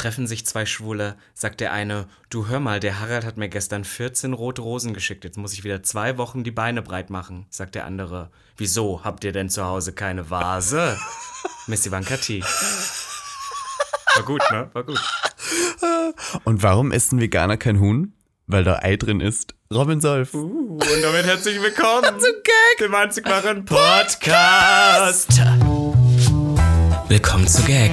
treffen sich zwei Schwule, sagt der eine, du hör mal, der Harald hat mir gestern 14 rote Rosen geschickt, jetzt muss ich wieder zwei Wochen die Beine breit machen, sagt der andere. Wieso, habt ihr denn zu Hause keine Vase? Miss Ivanka T. War gut, ne? War gut. Und warum isst ein Veganer kein Huhn? Weil da Ei drin ist. Robin Solf. Uh, und damit herzlich willkommen zu Gag, dem einzig wahren Podcast. Willkommen zu Gag,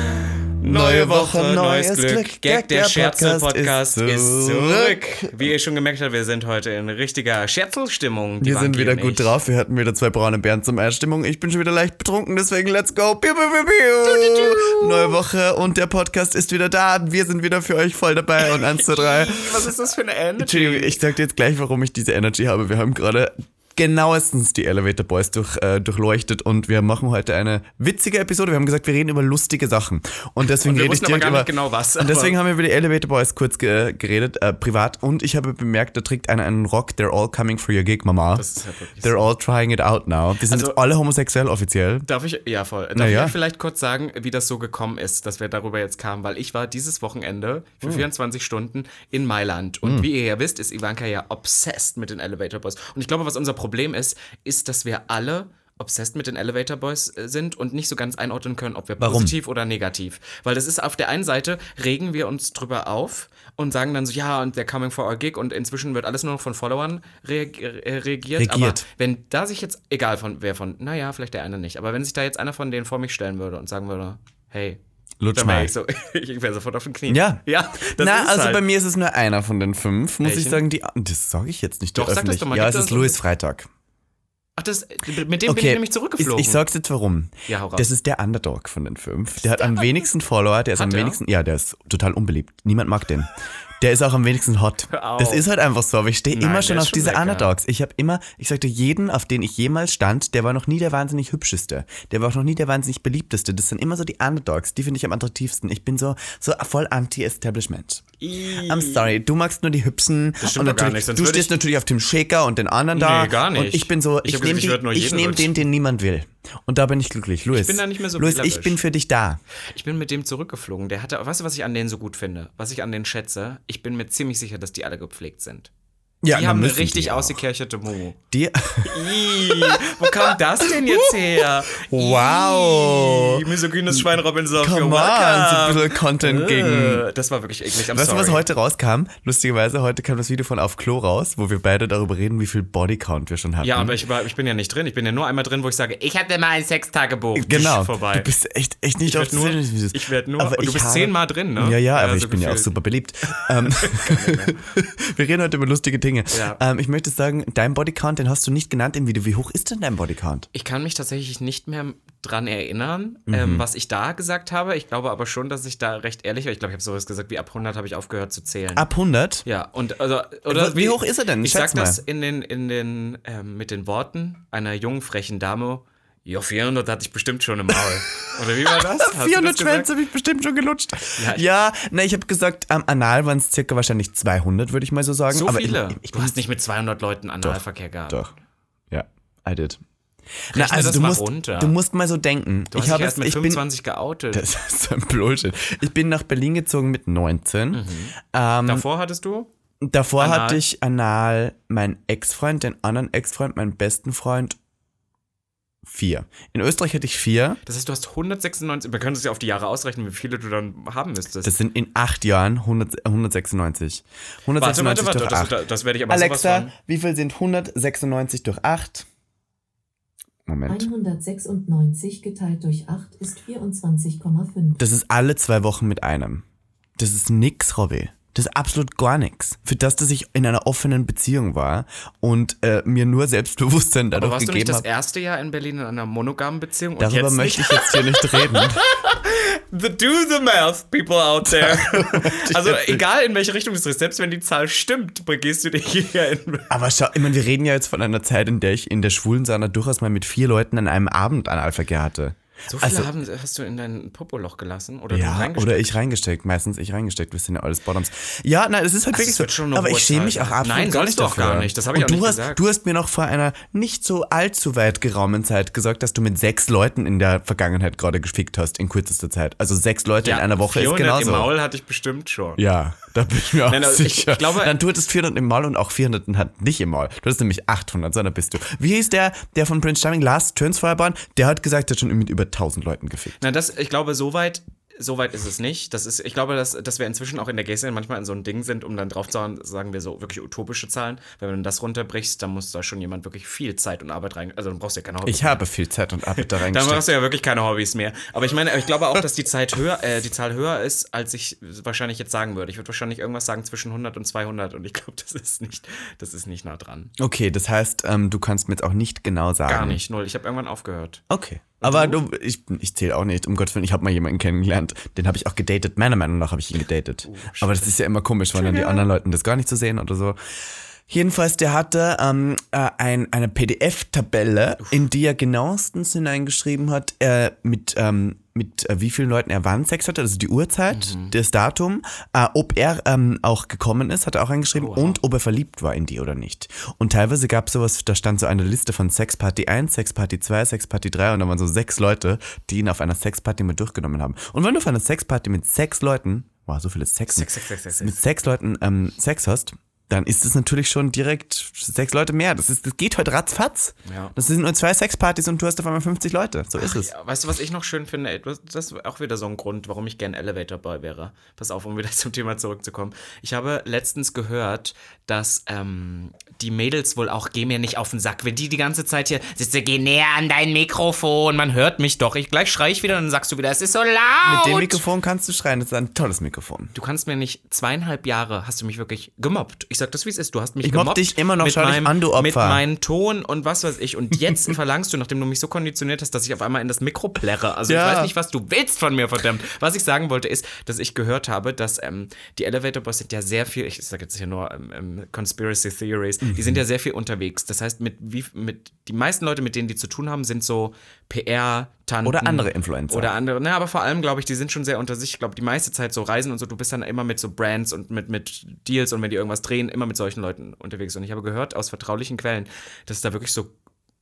Neue Woche, neues Glück. Gag, der Scherzel-Podcast ist zurück. Wie ihr schon gemerkt habt, wir sind heute in richtiger Scherzelstimmung. Wir sind wieder gut drauf. Wir hatten wieder zwei braune Bären zum Einstimmung. Ich bin schon wieder leicht betrunken, deswegen let's go. Piu, piu, piu, piu. Neue Woche und der Podcast ist wieder da. Wir sind wieder für euch voll dabei und eins, zwei, drei. Was ist das für eine Energy? Entschuldigung, ich sag dir jetzt gleich, warum ich diese Energy habe. Wir haben gerade genauestens die Elevator Boys durch, äh, durchleuchtet und wir machen heute eine witzige Episode. Wir haben gesagt, wir reden über lustige Sachen. Und deswegen Und wir rede ich aber direkt gar über. nicht genau was, Und deswegen haben wir über die Elevator Boys kurz ge geredet, äh, privat. Und ich habe bemerkt, da trägt einer einen Rock. They're all coming for your gig, Mama. Das ist wirklich They're all trying it out now. Die sind Also- jetzt alle homosexuell offiziell. Darf ich, ja voll. Darf Na ja. ich vielleicht kurz sagen, wie das so gekommen ist, dass wir darüber jetzt kamen? Weil ich war dieses Wochenende für Hm. 24 Stunden in Mailand. Und wie ihr ja wisst, ist Ivanka ja obsessed mit den Elevator Boys. Und ich glaube, was unser Problem ist, ist, dass wir alle obsessed mit den Elevator Boys äh, sind und nicht so ganz einordnen können, ob wir Warum? positiv oder negativ. Weil das ist auf der einen Seite, regen wir uns drüber auf und sagen dann so, ja, und they're coming for our gig und inzwischen wird alles nur noch von Followern reag äh, reagiert. Aber Regiert. wenn da sich jetzt, egal von wer von, naja, vielleicht der eine nicht, aber wenn sich da jetzt einer von denen vor mich stellen würde und sagen würde, hey, Lutsch mal. ich, so, ich wäre sofort auf den Knien. Ja. Ja, Na, also halt. bei mir ist es nur einer von den fünf, muss ich Welchen? sagen. Die, das sage ich jetzt nicht Doch, sag das doch mal, ja, es ist Louis Freitag. Ach, das, mit dem bin ich nämlich zurückgeflogen. Ich, ich sag's jetzt warum. Ja, hau raus. Das ist der Underdog von den fünf. Der hat am wenigsten Follower, der ist Hat am er? wenigsten, ja, der ist total unbeliebt. Niemand mag den. Der ist auch am wenigsten hot. Das ist halt einfach so, aber ich stehe immer schon auf schon diese lecker. Underdogs. Ich habe immer, ich sagte, jeden, auf den ich jemals stand, der war noch nie der wahnsinnig hübscheste. Der war auch noch nie der wahnsinnig beliebteste. Das sind immer so die Underdogs. Die finde ich am attraktivsten. Ich bin so, so voll anti-Establishment. I'm sorry, du magst nur die hübschen. Das stimmt und doch gar natürlich, nicht, sonst du stehst ich- natürlich auf dem Shaker und den anderen da. Nee, gar nicht. Und ich bin so, Ich ich, nehme nehm den, den niemand will. Und da bin ich glücklich. Louis. Ich bin da nicht mehr so Louis, wählerisch. ich bin für dich da. Ich bin mit dem zurückgeflogen. Der hatte, weißt du, was ich an denen so gut finde? Was ich an denen schätze? Ich bin mir ziemlich sicher, dass die alle gepflegt sind. Ja, Die haben eine richtig ausgekercherte Mu. Die, Ih, wo kam das denn jetzt her? Wow. Ih, misogynes Schwein Robin Soff, come on, so ein bisschen Content gegen Äh, Das war wirklich eklig. I'm Weißt du, was heute rauskam? Lustigerweise, heute kam das Video von Auf Klo raus, wo wir beide darüber reden, wie viel Bodycount wir schon hatten. Ja, aber ich, ich bin ja nicht drin. Ich bin ja nur einmal drin, wo ich sage, ich hatte mal ein Sextagebuch. Genau. Vorbei. Du bist echt, echt nicht Ich auf nur- ich werd nur- Aber du ich bist habe- zehnmal drin, ne? Ja, ja, aber Ja, ich so bin ja auch gefühlt. super beliebt. ähm, wir reden heute über lustige Dinge. Ja. Ähm, ich möchte sagen, dein Bodycount, den hast du nicht genannt im Video. Wie hoch ist denn dein Bodycount? Ich kann mich tatsächlich nicht mehr dran erinnern, Mhm. ähm, was ich da gesagt habe. Ich glaube aber schon, dass ich da recht ehrlich war. Ich glaube, ich habe sowas gesagt, wie ab 100 habe ich aufgehört zu zählen. Ab 100? Ja, und also, oder Wie hoch ist er denn? Ich Schätz sag das mal. in den, in den, ähm, mit den Worten einer jungen, frechen Dame. Ja, 400 hatte ich bestimmt schon im Maul. Oder wie war das? Hast du 400 das gesagt? Schwänze habe ich bestimmt schon gelutscht. Ja, Ja, ich- na, ich habe gesagt, am Anal waren es circa wahrscheinlich 200, würde ich mal so sagen. So aber viele. Ich, ich du hast nicht mit 200 Leuten Analverkehr gehabt. Doch. Ja, I did. Na, also du musst, runter. du musst mal so denken. Du hast ich habe erst mit ich bin, 25 geoutet. das ist ein Bullshit. Ich bin nach Berlin gezogen mit 19. Mhm. Ähm, Davor hattest du? davor Anal? hatte ich anal meinen Ex-Freund, den anderen Ex-Freund, meinen besten Freund. Vier. In Österreich hatte ich vier. Das heißt, du hast 196, wir können es ja auf die Jahre ausrechnen, wie viele du dann haben müsstest. Das sind in acht Jahren 100, 196. 196 warte, warte, warte, durch das, acht. das, das werde ich aber sowas Alexa, von. wie viel sind 196 durch 8? Moment. 196 geteilt durch 8 ist 24,5. Das ist alle zwei Wochen mit einem. Das ist nix, Robby. Das ist absolut gar nichts. Für das, dass ich in einer offenen Beziehung war und äh, mir nur Selbstbewusstsein Aber dadurch warst du nicht gegeben das erste Jahr in Berlin in einer monogamen Beziehung? Und Darüber möchte ich jetzt hier nicht reden. The do the math, people out there. also egal in welche Richtung du es drehst, selbst wenn die Zahl stimmt, begehst du dich hier in. Aber schau, ich meine, wir reden ja jetzt von einer Zeit, in der ich in der schwulen Sauna durchaus mal mit vier Leuten an einem Abend Analverkehr hatte. So viele Also- haben, hast du in dein Popoloch gelassen oder du Ja, oder ich reingesteckt. Meistens ich reingesteckt. Wir sind ja alles Bottoms. Ja, nein, es ist halt Das wirklich wird so. aber ich schäme mich auch absolut Nein, gar sollst nicht du auch dafür. gar nicht. Das habe ich Und auch du nicht hast, gesagt. Du hast mir noch vor einer nicht so allzu weit geraumen Zeit gesagt, dass du mit sechs Leuten in der Vergangenheit gerade gefickt hast in kürzester Zeit. Also sechs Leute in einer Woche ist 400 genauso. im Maul hatte ich bestimmt schon. Ja, da bin ich mir auch Nein, also ich- sicher. ich glaube- Dann du hattest 400 im Maul und auch 400 hat nicht im Maul. Du hattest nämlich 800, so da bist du. Wie hieß der, der von Prince Charming, Lars Tönsfeuerbahn? Der hat gesagt, er hat schon mit über 1000 Leuten gefickt. Na, das, ich glaube, so weit, so weit ist es nicht. Das ist, ich glaube, dass, dass wir inzwischen auch in der Gay-Szene manchmal in so ein Ding sind, um dann drauf zu hauen, sagen wir so wirklich utopische Zahlen. Weil wenn du das runterbrichst, dann muss da schon jemand wirklich viel Zeit und Arbeit rein. Also dann brauchst du ja keine Hobbys. Ich habe viel Zeit und Arbeit da Dann reingesteckt. brauchst du ja wirklich keine Hobbys mehr. Aber ich meine, ich glaube auch, dass die Zeit höher, äh, die Zahl höher ist, als ich wahrscheinlich jetzt sagen würde. Ich würde wahrscheinlich irgendwas sagen zwischen 100 und 200 und ich glaube, das ist nicht, das ist nicht nah dran. Okay, das heißt, ähm, du kannst mir jetzt auch nicht genau sagen. Gar nicht, null. Ich habe irgendwann aufgehört. Okay. Aber du, ich, ich zähle auch nicht, um Gottes Willen, ich habe mal jemanden kennengelernt, den habe ich auch gedatet. Meiner Meinung nach habe ich ihn gedatet. Aber das ist ja immer komisch, weil dann die anderen Leuten das gar nicht zu sehen oder so. Jedenfalls, der hatte ähm, äh, ein, eine PDF-Tabelle, in die er genauestens hineingeschrieben hat, äh, mit, ähm, mit äh, wie vielen Leuten er wann Sex hatte, also die Uhrzeit, das Datum, äh, ob er ähm, auch gekommen ist, hat er auch reingeschrieben, und ob er verliebt war in die oder nicht. Und teilweise gab es sowas, da stand so eine Liste von Sexparty 1, Sexparty 2, Sexparty 3 und da waren so sechs Leute, die ihn auf einer Sexparty mit durchgenommen haben. Und wenn du auf einer Sexparty mit sechs Leuten, wow, so viele Sex, Sex, Sex, Sex, Sex, Sex. mit sechs Leuten ähm, Sex hast, dann ist es natürlich schon direkt sechs Leute mehr. Das, ist, das geht heute ratzfatz. Ja. Das sind nur zwei Sexpartys und du hast auf einmal 50 Leute. So ist es. Ja, weißt du, was ich noch schön finde? Das ist auch wieder so ein Grund, warum ich gern Elevator Boy wäre. Pass auf, um wieder zum Thema zurückzukommen. Ich habe letztens gehört, dass ähm, die Mädels wohl auch, geh mir nicht auf den Sack, wenn die die ganze Zeit hier sitze, geh näher an dein Mikrofon, man hört mich doch. Ich gleich schrei ich wieder und dann sagst du wieder, es ist so laut. Mit dem Mikrofon kannst du schreien. Das ist ein tolles Mikrofon. Du kannst mir nicht, zweieinhalb Jahre hast du mich wirklich gemobbt. Ich sag das, wie es ist. Du hast mich Ich mobb gemobbt. dich immer noch. Mit meinem, an, du Opfer. Mit meinem Ton und was weiß ich. Und jetzt verlangst du, nachdem du mich so konditioniert hast, dass ich auf einmal in das Mikro plärre. Also Ja. ich weiß nicht, was du willst von mir, verdammt. Was ich sagen wollte, ist, dass ich gehört habe, dass ähm, die Elevator Boys sind ja sehr viel, ich sage jetzt hier nur ähm, ähm, Conspiracy Theories, die sind ja sehr viel unterwegs. Das heißt, mit, wie, mit die meisten Leute, mit denen die zu tun haben, sind so PR, Tanten. Oder andere Influencer. Oder andere, ne, aber vor allem, glaube ich, die sind schon sehr unter sich. Ich glaube, die meiste Zeit so Reisen und so, du bist dann immer mit so Brands und mit, mit Deals und wenn die irgendwas drehen, immer mit solchen Leuten unterwegs. Und ich habe gehört aus vertraulichen Quellen, dass es da wirklich so,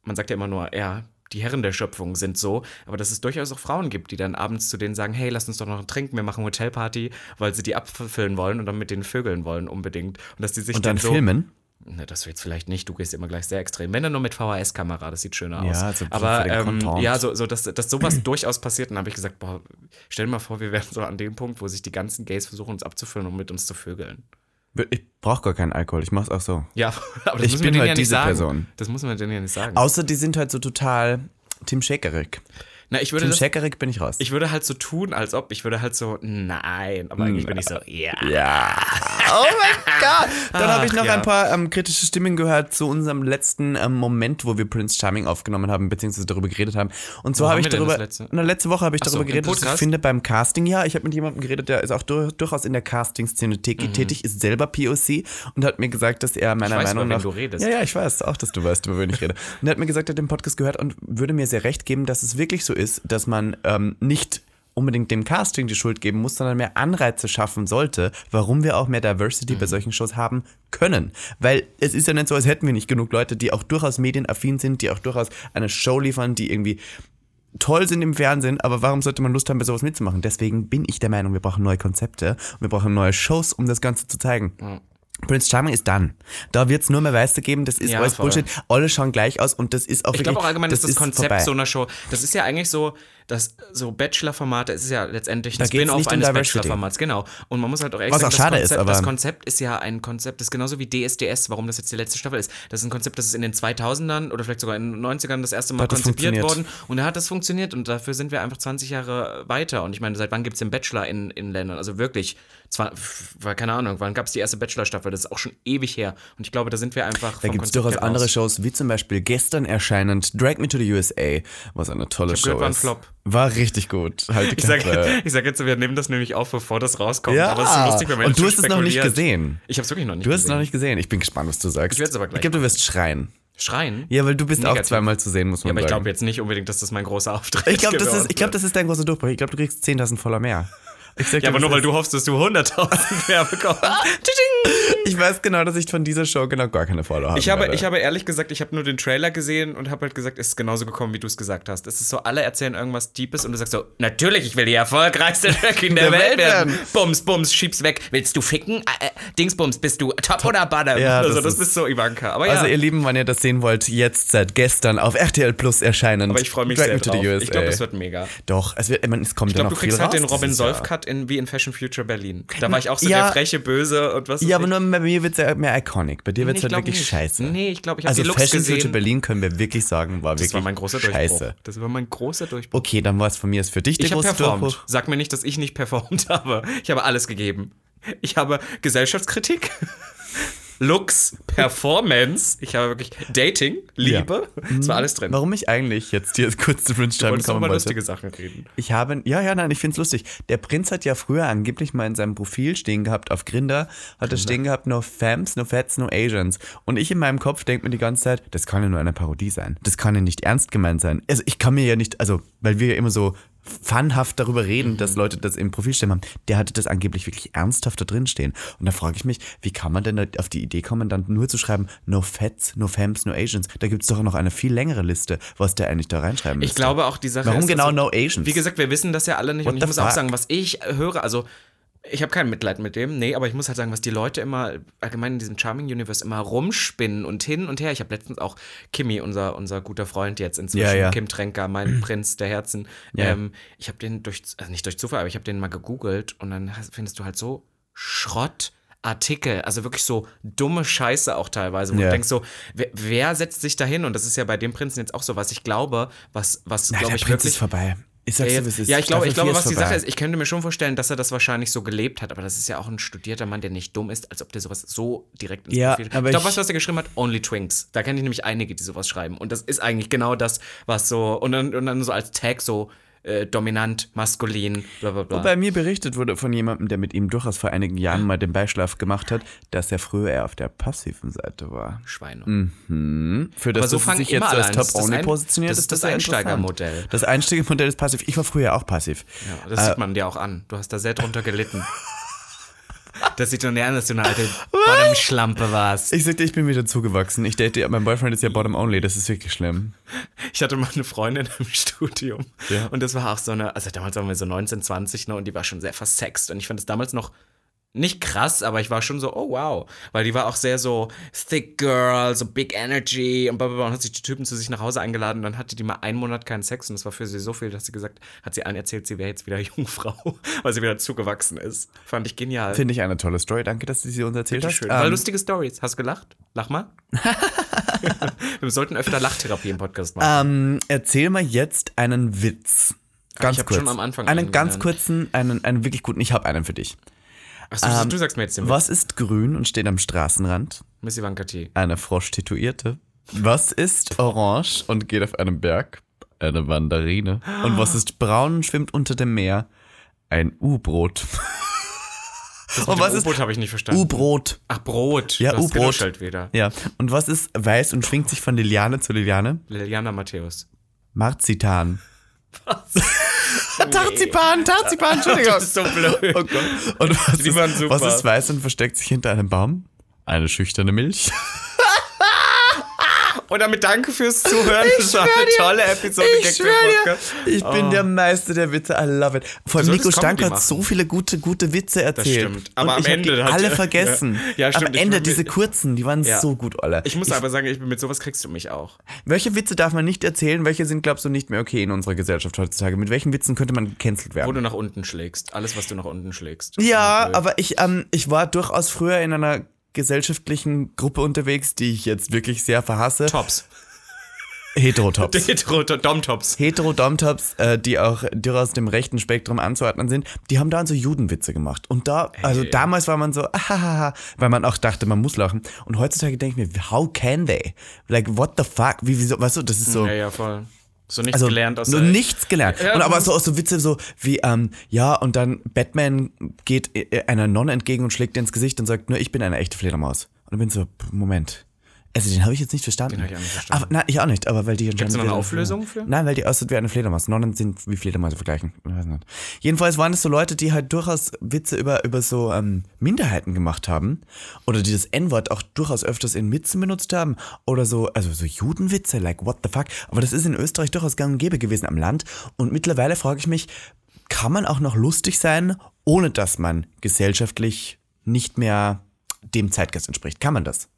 man sagt ja immer nur, ja, die Herren der Schöpfung sind so, aber dass es durchaus auch Frauen gibt, die dann abends zu denen sagen, hey, lass uns doch noch trinken, wir machen Hotelparty, weil sie die abfüllen wollen und dann mit denen vögeln wollen unbedingt. Und dass die sich Und dann so, filmen. Ne, das jetzt vielleicht nicht, du gehst immer gleich sehr extrem. Wenn dann nur mit VHS-Kamera, das sieht schöner Ja, aus. so ein bisschen Aber ähm, ja, so, so dass, dass sowas durchaus passiert. Und dann habe ich gesagt, boah, stell dir mal vor, wir wären so an dem Punkt, wo sich die ganzen Gays versuchen, uns abzufüllen, um mit uns zu vögeln. Ich brauche gar keinen Alkohol. Ich mach's auch so. Ja, aber das Ich bin halt ja diese. Person. Das muss man denen ja nicht sagen. Außer die sind halt so total Tim Shakerig. Na, ich würde Tim das, bin ich raus. ich würde halt so tun, als ob. Ich würde halt so, nein. Aber eigentlich bin ich so, ja. Ja. Oh mein Gott. Dann habe ich Ach, noch ja. ein paar ähm, kritische Stimmen gehört zu unserem letzten ähm, Moment, wo wir Prince Charming aufgenommen haben, beziehungsweise darüber geredet haben. Und Wo habe ich darüber. letzte? Na, letzte Woche habe ich so, darüber im geredet, dass ich finde beim Casting, ja, ich habe mit jemandem geredet, der ist auch dur durchaus in der Casting-Szene Mhm. tätig, ist selber POC und hat mir gesagt, dass er meiner weiß, Meinung über nach. du redest. Ja, ja, ich weiß auch, dass du weißt, über wen ich rede. Und er hat mir gesagt, er hat den Podcast gehört und würde mir sehr recht geben, dass es wirklich so ist, dass man ähm, nicht unbedingt dem Casting die Schuld geben muss, sondern mehr Anreize schaffen sollte, warum wir auch mehr Diversity Mhm. bei solchen Shows haben können. Weil es ist ja nicht so, als hätten wir nicht genug Leute, die auch durchaus medienaffin sind, die auch durchaus eine Show liefern, die irgendwie toll sind im Fernsehen, aber warum sollte man Lust haben, bei sowas mitzumachen? Deswegen bin ich der Meinung, wir brauchen neue Konzepte und wir brauchen neue Shows, um das Ganze zu zeigen. Prince Charming ist dann. Da wird es nur mehr Weiße geben, das ist Ja, alles voll. Bullshit. Alle schauen gleich aus und das ist auch Ich glaube auch allgemein, dass das, Konzept vorbei. so einer Show, das ist ja eigentlich so, dass so Bachelor-Formate, es ist ja letztendlich ein Spin-off um eines. Bachelor-Formats, genau. Und man muss halt auch ehrlich Was sagen, auch schade das, ist, Konzept, aber- das Konzept ist ja ein Konzept, das ist genauso wie DSDS, warum das jetzt die letzte Staffel ist. Das ist ein Konzept, das ist in den 2000ern oder vielleicht sogar in den 90ern das erste Mal Hat konzipiert worden und da hat das funktioniert und dafür sind wir einfach 20 Jahre weiter. Und ich meine, seit wann gibt es den Bachelor in, in Ländern? Also wirklich, zwar, war keine Ahnung, wann gab es die erste Bachelor-Staffel? Das ist auch schon ewig her. Und ich glaube, da sind wir einfach. Da gibt es durchaus andere Shows, wie zum Beispiel gestern erscheinend Drag Me to the USA, was eine tolle Ich Show gehört, war ein ist. Flop. War richtig gut. Halt Ich sage ich sag jetzt, wir nehmen das nämlich auf, bevor das rauskommt. Ja, aber es ist lustig, wenn man und du hast es noch nicht gesehen. Ich habe es wirklich noch nicht Du hast es gesehen. noch nicht gesehen. Ich bin gespannt, was du sagst. Ich werd's aber gleich Ich glaube, du wirst schreien. Schreien? Ja, weil du bist auch Negativ. zweimal zu sehen, muss man Ja, aber ich sagen. glaube jetzt nicht unbedingt, dass das mein großer Auftritt ich glaube, das, ist, ich glaub, wird. das ist dein großer Durchbruch. Ich glaube, du kriegst 10.000 Follower mehr. Ich sag Ja, aber nur weil du hoffst, dass du 100.000 mehr bekommst. Ich weiß genau, dass ich von dieser Show genau gar keine Follower habe. Ich habe, ich habe ehrlich gesagt, ich habe nur den Trailer gesehen und habe halt gesagt, es ist genauso gekommen, wie du es gesagt hast. Es ist so, alle erzählen irgendwas Deepes und du sagst so, natürlich, ich will die erfolgreichste Drag in der, Welt werden. Bums, bums, schieb's weg. Willst du ficken? Äh, äh, Dingsbums, bist du top, oder bottom? Ja, also, das das ist- ist so Ivanka. Aber Also ja, ihr Lieben, wenn ihr das sehen wollt, jetzt seit gestern auf RTL Plus erscheinend. aber ich freue mich Drag sehr drauf. USA. Ich glaube, das wird mega. Doch, es wird, ich meine, es kommt Ich ja glaube, noch du viel kriegst halt raus den Robin. Solf-Cut in- wie in Fashion Future Berlin. Da war ich auch so Ja. der freche Böse und was Ja, aber nur bei mir wird es ja mehr iconic. Bei dir wird es halt wirklich nicht. scheiße. Nee, ich glaube, ich habe Also die Looks Fashion. Future Berlin können wir wirklich sagen, war das wirklich war mein großer Durchbruch. scheiße. Das war mein großer Durchbruch. Okay, dann war es von mir ist für dich der Ich große performt. Durchbruch. Sag mir nicht, dass ich nicht performt habe. Ich habe alles gegeben. Ich habe Gesellschaftskritik, Looks, Performance. Ich habe wirklich Dating, Liebe. Es war alles drin. Warum ich eigentlich jetzt hier kurz zu Prince Charming kommen mal wollte. lustige Sachen reden. Ich habe, ja, ja, nein, ich find's lustig. Der Prinz hat ja früher angeblich mal in seinem Profil stehen gehabt, auf Grinder, hat er stehen gehabt, no Femmes, no Fats, no Asians. Und ich in meinem Kopf denke mir die ganze Zeit, das kann ja nur eine Parodie sein. Das kann ja nicht ernst gemeint sein. Also ich kann mir ja nicht, also, weil wir ja immer so funhaft darüber reden, dass Leute das im Profil stehen haben. Der hatte das angeblich wirklich ernsthaft da drin stehen. Und da frage ich mich, wie kann man denn auf die Idee kommen, dann nur zu schreiben, no Fats, no Femmes, no Asians. Da gibt's doch noch eine viel längere Liste, was der eigentlich da reinschreiben Ich müsste. glaube auch die Sache Warum genau also, no Asians? Wie gesagt, wir wissen das ja alle nicht. What und ich muss auch fuck? sagen, was ich höre, also ich habe kein Mitleid mit dem, nee, aber ich muss halt sagen, was die Leute immer allgemein in diesem Charming Universe immer rumspinnen und hin und her. Ich habe letztens auch Kimmy, unser, unser guter Freund jetzt inzwischen, Ja, ja. Kim Tränker, mein Prinz der Herzen. Ja. Ähm, ich habe den durch, also nicht durch Zufall, aber ich habe den mal gegoogelt und dann findest du halt so Schrott. Artikel, also wirklich so dumme Scheiße auch teilweise, wo Ja. du denkst so, wer, wer setzt sich da hin? Und das ist ja bei dem Prinzen jetzt auch so, was ich glaube, was, was Ja, glaube der ich Prinz wirklich ist vorbei. Ich sag's ja, jetzt, ist. ja, ich glaube, ich glaube, was die vorbei. Sache ist, ich könnte mir schon vorstellen, dass er das wahrscheinlich so gelebt hat, aber das ist ja auch ein studierter Mann, der nicht dumm ist, als ob der sowas so direkt ins Ja, Profil. aber ich glaube, was, was er geschrieben hat, Only Twinks. Da kenne ich nämlich einige, die sowas schreiben. Und das ist eigentlich genau das, was so, und dann, und dann so als Tag so äh, dominant, maskulin, bla bla bla. Wobei mir berichtet wurde von jemandem, der mit ihm durchaus vor einigen Jahren mal den Beischlaf gemacht hat, dass er früher eher auf der passiven Seite war. Schweine. Hm. Für das, Aber so dass sich immer jetzt als. Das das Top-Only positioniert, das ist das interessant. Einsteigermodell. Das Einsteigermodell ist passiv. Ich war früher auch passiv. Ja, das sieht man dir auch an. Du hast da sehr drunter gelitten. Das sieht schon an, dass du eine alte Bottom-Schlampe warst. Ich sagte, ich bin wieder zugewachsen. Ich date, mein Boyfriend ist ja bottom only. Das ist wirklich schlimm. Ich hatte mal eine Freundin im Studium. Ja. Und das war auch so eine, also damals waren wir so 19, 20, ne, und die war schon sehr versext. Und ich fand es damals noch nicht krass, aber ich war schon so, oh wow. Weil die war auch sehr so thick girl, so big energy und blablabla und hat sich die Typen zu sich nach Hause eingeladen. Und dann hatte die mal einen Monat keinen Sex und das war für sie so viel, dass sie gesagt hat, sie allen erzählt, sie wäre jetzt wieder Jungfrau, weil sie wieder zugewachsen ist. Fand ich genial. Finde ich eine tolle Story. Danke, dass du sie uns erzählt hast. Schön. War Ähm, lustige Stories. Hast du gelacht? Lach mal. wir sollten öfter Lachtherapie im Podcast machen. ähm, erzähl mal jetzt einen Witz. Ganz ich kurz. schon am Anfang einen einen ganz genannt. kurzen, einen, einen wirklich guten. Ich habe einen für dich. Achso, du sagst mir jetzt den. Was ist grün und steht am Straßenrand? Miss Ivanka T. Eine Frosch-Tituierte. Was ist orange und geht auf einem Berg? Eine Mandarine. Und was ist braun und schwimmt unter dem Meer? Ein U-Brot. Und was ist U-Boot habe ich nicht verstanden. U-Brot? Ach, Brot. Ja, U-Brot. wieder. Ja. Und was ist weiß und schwingt sich von Liliane zu Liliane? Liliana Matthäus. Marzitan. Tarzipan, Tarzipan, Entschuldigung. Das ist so blöd. Oh Gott. Und was, Die ist, waren super. was ist weiß und versteckt sich hinter einem Baum? Eine schüchterne Milch. Und damit danke fürs Zuhören. Das war eine tolle Episode. Ich schwör dir, ich bin der Meister der Witze. I love it. Vor allem Nico Stank hat so viele gute, gute Witze erzählt. stimmt. Aber Und am ich Ende die alle ja. vergessen. Ja, stimmt. Am Ich Ende diese kurzen, die waren Ja. so gut, alle. Ich muss aber sagen, ich bin mit sowas kriegst du mich auch. Welche Witze darf man nicht erzählen? Welche sind, glaubst du, nicht mehr okay in unserer Gesellschaft heutzutage? Mit welchen Witzen könnte man gecancelt Wo werden? du nach unten schlägst. Alles, was du nach unten schlägst. Ja, aber ich, ähm, ich war durchaus früher in einer gesellschaftlichen Gruppe unterwegs, die ich jetzt wirklich sehr verhasse. Tops. Heterotops. Hetero Domtops. Hetero-Domtops, äh, die auch durchaus dem rechten Spektrum anzuordnen sind, die haben da so Judenwitze gemacht. Und da, also damals war man so, ahaha, weil man auch dachte, man muss lachen. Und heutzutage denke ich mir, how can they? Like, what the fuck? Wie, wieso, weißt du, das ist so. Ja, ja, voll. So nichts Also gelernt aus der- nichts gelernt. Ja, und aber so so Witze so wie, ähm, ja, und dann Batman geht äh, einer Nonne entgegen und schlägt ihr ins Gesicht und sagt, nur ich bin eine echte Fledermaus. Und ich bin so, Moment. Also den habe ich jetzt nicht verstanden. Den hab ich auch nicht verstanden. Aber, nein, ich auch nicht, aber weil die Gibt's anscheinend noch eine Auflösung für? Nein, weil die aussieht wie eine Fledermaus. Nonnen sind wie Fledermäuse vergleichen. Ich weiß nicht. Jedenfalls waren es so Leute, die halt durchaus Witze über, über so ähm, Minderheiten gemacht haben. Oder die das N-Wort auch durchaus öfters in Witzen benutzt haben. Oder so, also so Judenwitze, like what the fuck. Aber das ist in Österreich durchaus gang und gäbe gewesen am Land. Und mittlerweile frage ich mich, kann man auch noch lustig sein, ohne dass man gesellschaftlich nicht mehr dem Zeitgeist entspricht? Kann man das?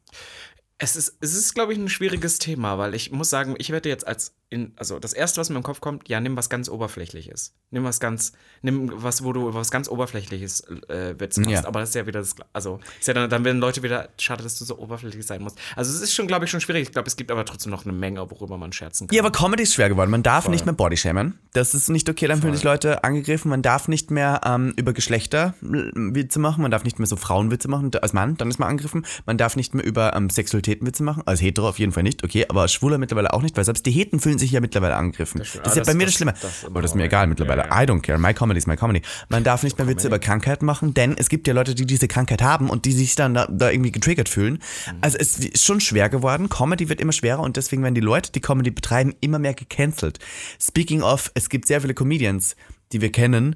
Es ist, es ist, glaube ich, ein schwieriges Thema, weil ich muss sagen, ich werde jetzt als in, also das erste, was mir im Kopf kommt, ja, nimm was ganz Oberflächliches. Nimm was ganz, nimm was, wo du was ganz Oberflächliches äh, Witz machst. Ja. Aber das ist ja wieder das, also, ist ja dann, dann werden Leute wieder, schade, dass du so oberflächlich sein musst. Also, es ist schon, glaube ich, schon schwierig. Ich glaube, es gibt aber trotzdem noch eine Menge, worüber man scherzen kann. Ja, aber Comedy ist schwer geworden. Man darf nicht mehr Bodyshamen. Das ist nicht okay, dann fühlen sich Leute angegriffen. Man darf nicht mehr ähm, über Geschlechter äh, Witze machen. Man darf nicht mehr so Frauenwitze machen. Als Mann, dann ist man angegriffen. Man darf nicht mehr über ähm, Sexualitäten Witze machen. Als Hetero auf jeden Fall nicht, okay. Aber als Schwuler mittlerweile auch nicht, weil selbst die Heten fühlen sich ja mittlerweile angegriffen. Das, stimmt. ist Ah, ja das- bei mir das, das- Schlimme. das aber das ist mir egal mittlerweile. I don't care. My comedy is my comedy. Man darf nicht mehr Witze über Krankheiten machen, denn es gibt ja Leute, die diese Krankheit haben und die sich dann da, da irgendwie getriggert fühlen. Mhm. Also es ist schon schwer geworden. Comedy wird immer schwerer und deswegen werden die Leute, die Comedy betreiben, immer mehr gecancelt. Speaking of, es gibt sehr viele Comedians, die wir kennen,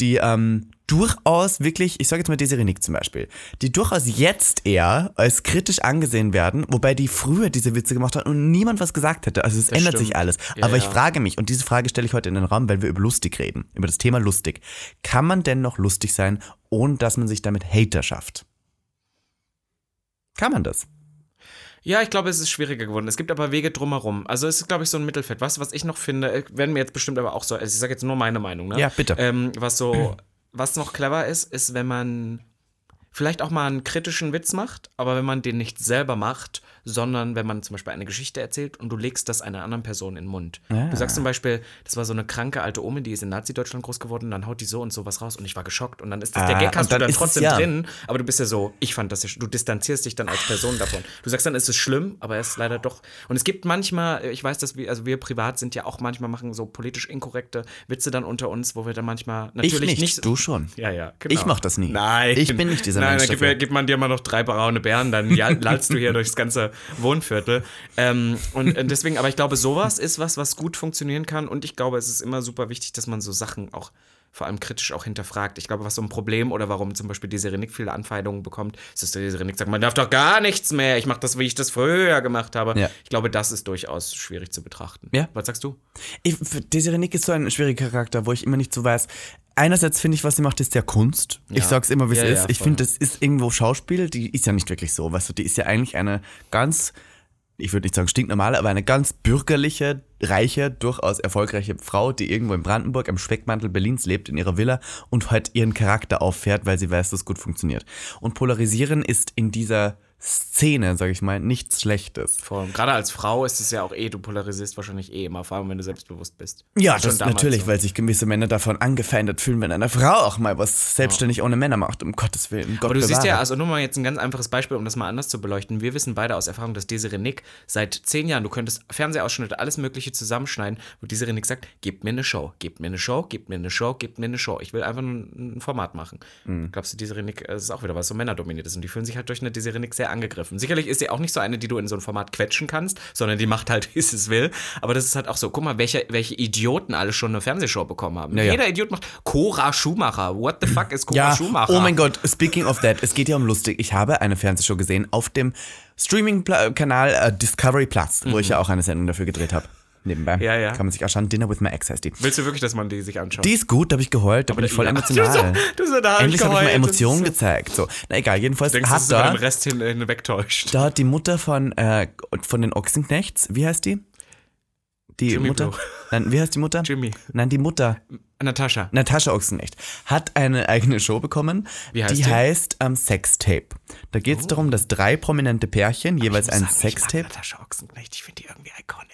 die ähm, durchaus wirklich, ich sage jetzt mal Desiree Nick zum Beispiel, die durchaus jetzt eher als kritisch angesehen werden, wobei die früher diese Witze gemacht hat und niemand was gesagt hätte. Also es ändert sich stimmt. alles. Ja, Aber ich ja. frage mich, und diese Frage stelle ich heute in den Raum, weil wir über lustig reden, über das Thema lustig. Kann man denn noch lustig sein, ohne dass man sich damit Hater schafft? Kann man das? Ja, ich glaube, es ist schwieriger geworden. Es gibt aber Wege drumherum. Also es ist, glaube ich, so ein Mittelfeld. Was, was ich noch finde, äh, werden mir jetzt bestimmt aber auch so, also ich sage jetzt nur meine Meinung, ne? Ja, bitte. Ähm, was so, was noch clever ist, ist, wenn man vielleicht auch mal einen kritischen Witz macht, aber wenn man den nicht selber macht, sondern wenn man zum Beispiel eine Geschichte erzählt und du legst das einer anderen Person in den Mund. Du sagst zum Beispiel, das war so eine kranke alte Omi, die ist in Nazi-Deutschland groß geworden, dann haut die so und so was raus und ich war geschockt und dann ist das, der Ah, Gag und hast du dann dann ist es trotzdem ja. drin, aber du bist ja so, ich fand das ja, du distanzierst dich dann als Person davon. Du sagst dann, es ist schlimm, aber es ist leider doch. Und es gibt manchmal, ich weiß, dass wir, also wir privat sind ja auch manchmal machen so politisch inkorrekte Witze dann unter uns, wo wir dann manchmal natürlich ich nicht, du schon. Ja, ja, genau. Ich mach das nie. Nein. Ich bin nicht dieser Nein, Mensch dann gib, dafür. mir- gibt man dir mal noch drei braune Bären, dann ja- lallst du hier durchs ganze Wohnviertel. Ähm, und äh, deswegen, aber ich glaube, sowas ist was, was gut funktionieren kann. Und ich glaube, es ist immer super wichtig, dass man so Sachen auch vor allem kritisch auch hinterfragt. Ich glaube, was so ein Problem oder warum zum Beispiel diese Renick viele Anfeindungen bekommt, ist, dass diese Renick sagt, man darf doch gar nichts mehr. Ich mache das, wie ich das früher gemacht habe. Ja. Ich glaube, das ist durchaus schwierig zu betrachten. Ja. Was sagst du? Ich, Desiree Nick ist so ein schwieriger Charakter, wo ich immer nicht so weiß. Einerseits finde ich, was sie macht, ist ja Kunst. Ich Ja. sag's immer, wie es Ja, ist. ja, ich finde, das ist irgendwo Schauspiel. Die ist ja nicht wirklich so. Weißt du, die ist ja eigentlich eine ganz, ich würde nicht sagen stinknormale, aber eine ganz bürgerliche, reiche, durchaus erfolgreiche Frau, die irgendwo in Brandenburg am Speckmantel Berlins lebt, in ihrer Villa und halt ihren Charakter auffährt, weil sie weiß, dass es gut funktioniert. Und polarisieren ist in dieser Szene, sage ich mal, nichts Schlechtes. Vor allem, gerade als Frau ist es ja auch eh, du polarisierst wahrscheinlich eh immer, vor allem wenn du selbstbewusst bist. Ja, das natürlich, so. weil sich gewisse Männer davon angefeindet fühlen, wenn eine Frau auch mal was selbstständig ohne Männer macht, um Gottes Willen. Gott Aber du siehst ja, bewahre. also nur mal jetzt ein ganz einfaches Beispiel, um das mal anders zu beleuchten. Wir wissen beide aus Erfahrung, dass Desiree Nick seit zehn Jahren, du könntest Fernsehausschnitte, alles Mögliche zusammenschneiden, wo Desiree Nick sagt, gebt mir eine Show, gebt mir eine Show, gebt mir eine Show, gebt mir eine Show. Ich will einfach ein, Format machen. Mhm. Glaubst du, Desiree Nick, äh, das ist auch wieder was so männerdominiert ist und die fühlen sich halt durch eine Desiree Nick sehr sehr angegriffen. Sicherlich ist sie auch nicht so eine, die du in so ein Format quetschen kannst, sondern die macht halt, wie sie es will. Aber das ist halt auch so, guck mal, welche, welche Idioten alle schon eine Fernsehshow bekommen haben. Ja, ja. Jeder Idiot macht Cora Schumacher. What the fuck ist Cora Ja, Schumacher? oh mein Gott, speaking of that, es geht ja um lustig. Ich habe eine Fernsehshow gesehen auf dem Streaming-Kanal äh, Discovery Plus, wo ich ja auch eine Sendung dafür gedreht habe. Nebenbei. Ja, ja. Kann man sich anschauen. Dinner with my ex heißt die. Willst du wirklich, dass man die sich anschaut? Die ist gut, da habe ich geheult, da bin ich voll Ja, emotional. Du so, du so, da hab Endlich ich habe ich mal. Emotionen ist gezeigt. So, na egal, jedenfalls so- Denkst du, dass hat du da, den Rest hin, hinwegtäuscht? da hat die Mutter von, äh, von den Ochsenknechts, wie heißt die? Die Jimmy Mutter? Blue. Nein, wie heißt die Mutter? Jimmy. Nein, die Mutter. Natascha. Natascha Ochsenknecht hat eine eigene Show bekommen, Wie heißt die die? Oh. heißt ähm, Sextape. Da geht es darum, dass drei prominente Pärchen jeweils ein Ich sagen, Ich Sextape. mag Natascha Ochsenknecht, ich finde die irgendwie iconic.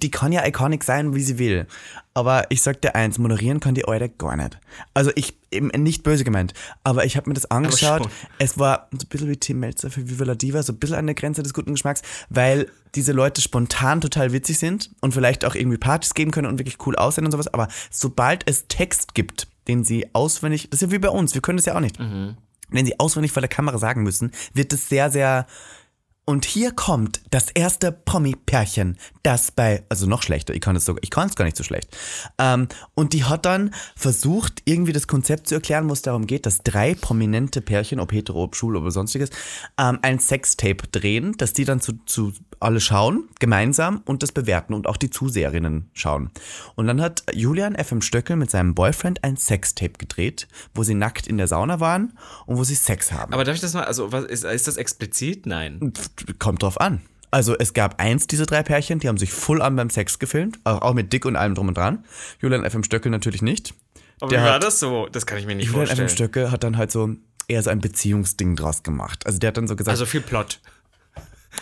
Die kann ja iconic sein, wie sie will. Aber ich sag dir eins, moderieren kann die Eure gar nicht. Also ich, eben nicht böse gemeint, aber ich habe mir das angeschaut. Es war so ein bisschen wie Tim Melzer für Viva la Diva, so ein bisschen an der Grenze des guten Geschmacks, weil diese Leute spontan total witzig sind und vielleicht auch irgendwie Partys geben können und wirklich cool aussehen und sowas. Aber sobald es Text gibt, den sie auswendig, das ist ja wie bei uns, wir können das ja auch nicht. Wenn sie auswendig vor der Kamera sagen müssen, wird es sehr, sehr und hier kommt das erste Promi-Pärchen, das bei, also noch schlechter, ich kann es sogar, ich kann es gar nicht so schlecht. Ähm, und die hat dann versucht, irgendwie das Konzept zu erklären, wo es darum geht, dass drei prominente Pärchen, ob hetero, ob schwul oder sonstiges, ähm, ein Sextape drehen, dass die dann zu, zu alle schauen, gemeinsam und das bewerten und auch die Zuseherinnen schauen. Und dann hat Julian FM Stöckel mit seinem Boyfriend ein Sextape gedreht, wo sie nackt in der Sauna waren und wo sie Sex haben. Aber darf ich das mal, also was, ist, ist das explizit? Nein. Kommt drauf an. Also es gab eins dieser drei Pärchen, die haben sich full an beim Sex gefilmt, auch, mit Dick und allem drum und dran. Julian FM Stöckel natürlich nicht. Aber Der wie war hat- das so? Das kann ich mir nicht Julian vorstellen. FM Stöckel hat dann halt so eher so ein Beziehungsding draus gemacht. Also der hat dann so gesagt, Also viel Plot.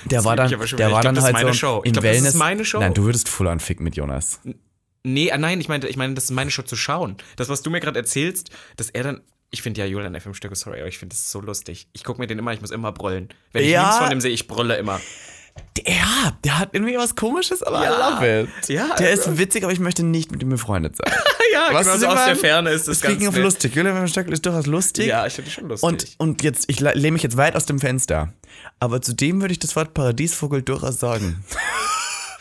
der war lieb dann, der war Ich glaub, dann das ist halt meine so Show. Ich im glaub, das ist Wellness. meine Show. Nein, du würdest full an ficken mit Jonas. Nee, ah, nein, ich meine, ich meine, das ist meine Show zu schauen. Das, was du mir gerade erzählst, dass er dann. Ich finde ja Julian FM Stücke, sorry, aber ich finde das so lustig. Ich gucke mir den immer, ich muss immer brüllen. Wenn ich Ja. Memes von dem sehe, ich brülle immer. Ja, der hat irgendwie was komisches, aber Ja. I love it. Ja, der also- ist witzig, aber ich möchte nicht mit ihm befreundet sein. Ja, Was genau so aus der Ferne ist das Speaking ganz of lustig, Julian FM Stöckel ist durchaus lustig. Ja, ich finde schon lustig. Und, und jetzt, ich le- lehne mich jetzt weit aus dem Fenster. Aber zudem würde ich das Wort Paradiesvogel durchaus sagen.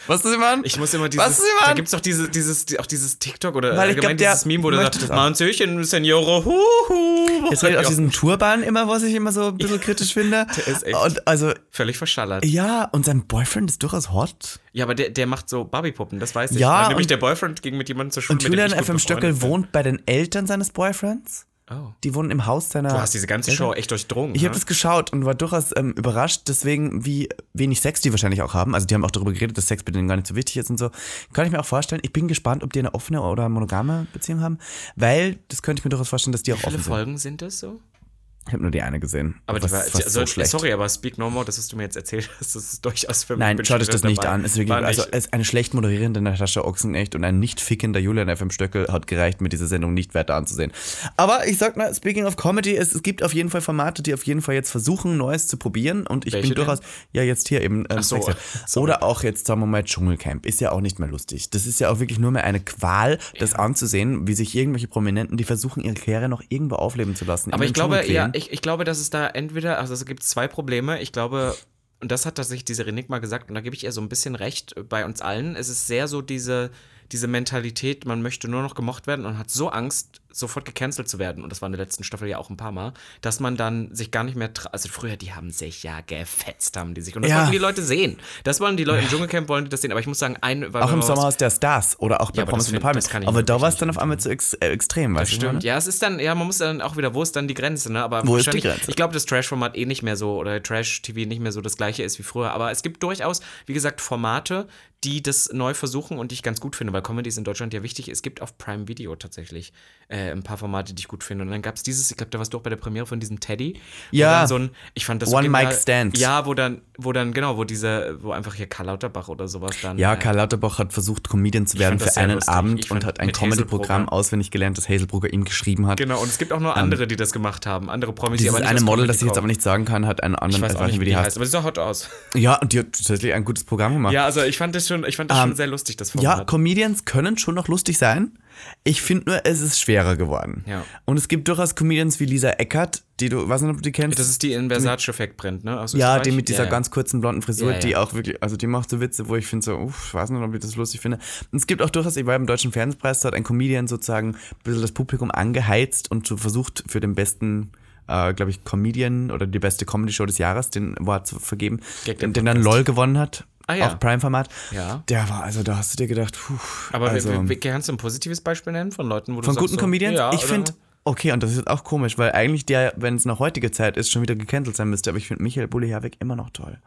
Was ist man? Ich muss immer dieses, Was ist da man? gibt es doch diese, dieses, die- auch dieses TikTok oder Weil ich glaub, der dieses Meme, wo du sagst, auch. Manzöchen, Seniore, huhu. Jetzt redet aus Ja, diesem Turban immer, was ich immer so ein bisschen kritisch finde. Der ist echt- Und also, Völlig verschallert. ja, und sein Boyfriend ist durchaus hot. Ja, aber der, der macht so Barbie-Puppen, das weiß ich. Ja, Weil nämlich der Boyfriend ging mit jemandem zur Schule. Und Julian FM Stöckel wohnt bei den Eltern seines Boyfriends. Oh. Die wohnen im Haus seiner. Du hast diese ganze Eltern. Show echt durchdrungen. Ich habe ne? das geschaut und war durchaus ähm, überrascht, deswegen, wie wenig Sex die wahrscheinlich auch haben. Also die haben auch darüber geredet, dass Sex bei denen gar nicht so wichtig ist und so. Kann ich mir auch vorstellen. Ich bin gespannt, ob die eine offene oder monogame Beziehung haben, weil das könnte ich mir durchaus vorstellen, dass die auch Wie viele offen sind. Folgen sind das so? Ich habe nur die eine gesehen. Aber was, die war, also, so schlecht. sorry, aber Speak No More, das, was du mir jetzt erzählt hast, das ist durchaus für mich. Nein, schaut euch schon das nicht dabei. an. Es ist wirklich, also es ist eine schlecht moderierende Natascha Ochsenecht und ein nicht fickender Julian FM Stöckel hat gereicht, mir diese Sendung nicht weiter anzusehen. Aber ich sag mal, speaking of Comedy, es, es gibt auf jeden Fall Formate, die auf jeden Fall jetzt versuchen, Neues zu probieren und ich Welche bin durchaus, ja jetzt hier eben, ähm, so, sorry. oder auch jetzt sagen wir mal Dschungelcamp, ist ja auch nicht mehr lustig. Das ist ja auch wirklich nur mehr eine Qual, das anzusehen, wie sich irgendwelche Prominenten, die versuchen ihre Karriere noch irgendwo aufleben zu lassen. Aber ich glaube, ja. Ich, ich glaube, dass es da entweder, also es gibt zwei Probleme. Ich glaube, und das hat tatsächlich diese Renik mal gesagt, und da gebe ich ihr so ein bisschen recht bei uns allen. Es ist sehr so diese, diese Mentalität, man möchte nur noch gemocht werden und hat so Angst, sofort gecancelt zu werden. Und das war in der letzten Staffel ja auch ein paar Mal, dass man dann sich gar nicht mehr, also früher, die haben sich ja gefetzt, haben die sich. Und das Ja. wollten die Leute sehen. Das wollen die Leute im Dschungelcamp, wollen die das sehen. Aber ich muss sagen, ein, weil auch im Sommerhaus der Stars oder auch bei Ja, Promis von Palme. Aber da war es dann auf einmal zu ex äh, extrem, weißt du? Stimmt, meine? ja, es ist dann, ja, man muss dann auch wieder, wo ist dann die Grenze, ne? Aber Wo ist die Grenze? Ich glaube, das Trash-Format eh nicht mehr so oder Trash-TV nicht mehr so das gleiche ist wie früher. Aber es gibt durchaus, wie gesagt, Formate, die das neu versuchen und die ich ganz gut finde, weil Comedy ist in Deutschland ja wichtig. Es gibt auf Prime Video tatsächlich äh, ein paar Formate, die ich gut finde. Und dann gab es dieses, ich glaube, da warst du auch bei der Premiere von diesem Teddy. Ja. dann So ein, ich fand das One so Mic. Stand. Ja, wo dann, wo dann, genau, wo diese, wo einfach hier Karl Lauterbach oder sowas dann. Ja, äh, Karl Lauterbach hat versucht, Comedian zu werden für einen lustig. Abend Ich und hat ein Comedy-Programm auswendig gelernt, das Hazelbrugger ihm geschrieben hat. Genau, und es gibt auch noch andere, die das gemacht haben. Andere Promis, die aber nicht eine Model, das ich jetzt aber nicht sagen kann, hat einen Ich anderen, weiß auch nicht, wie die heißt, aber sie sah hot aus. Ja, und die hat tatsächlich ein gutes Programm gemacht. Ja, also ich fand das schon, ich fand das Ähm, schon sehr lustig, das Ja, Format. Comedians können schon noch lustig sein. Ich finde nur, es ist schwerer geworden. Ja. Und es gibt durchaus Comedians wie Lisa Eckert, Die du, weiß nicht, ob du die kennst. Das ist die in Versace wegbrennt, ne? Aus ja, die mit dieser Ja, ja. ganz kurzen blonden Frisur, Ja, die auch wirklich, also die macht so Witze, wo ich finde so, uff, ich weiß nicht, ob ich das lustig finde. Und es gibt auch durchaus, ich war beim Deutschen Fernsehpreis, da hat ein Comedian sozusagen ein bisschen das Publikum angeheizt und so versucht für den besten, äh, glaube ich, Comedian oder die beste Comedy-Show des Jahres den Award zu vergeben, Gag den, den dann. LOL gewonnen hat. Ah, ja. Auf Prime-Format. Ja. Der war, also da hast du dir gedacht, puh. Aber also, kannst du ein positives Beispiel nennen von Leuten, wo du von sagst guten so, Comedians? Ja, ich finde, okay, und das ist jetzt auch komisch, weil eigentlich der, wenn es nach heutiger Zeit ist, schon wieder gecancelt sein müsste, aber ich finde Michael Bulli-Herwig immer noch toll.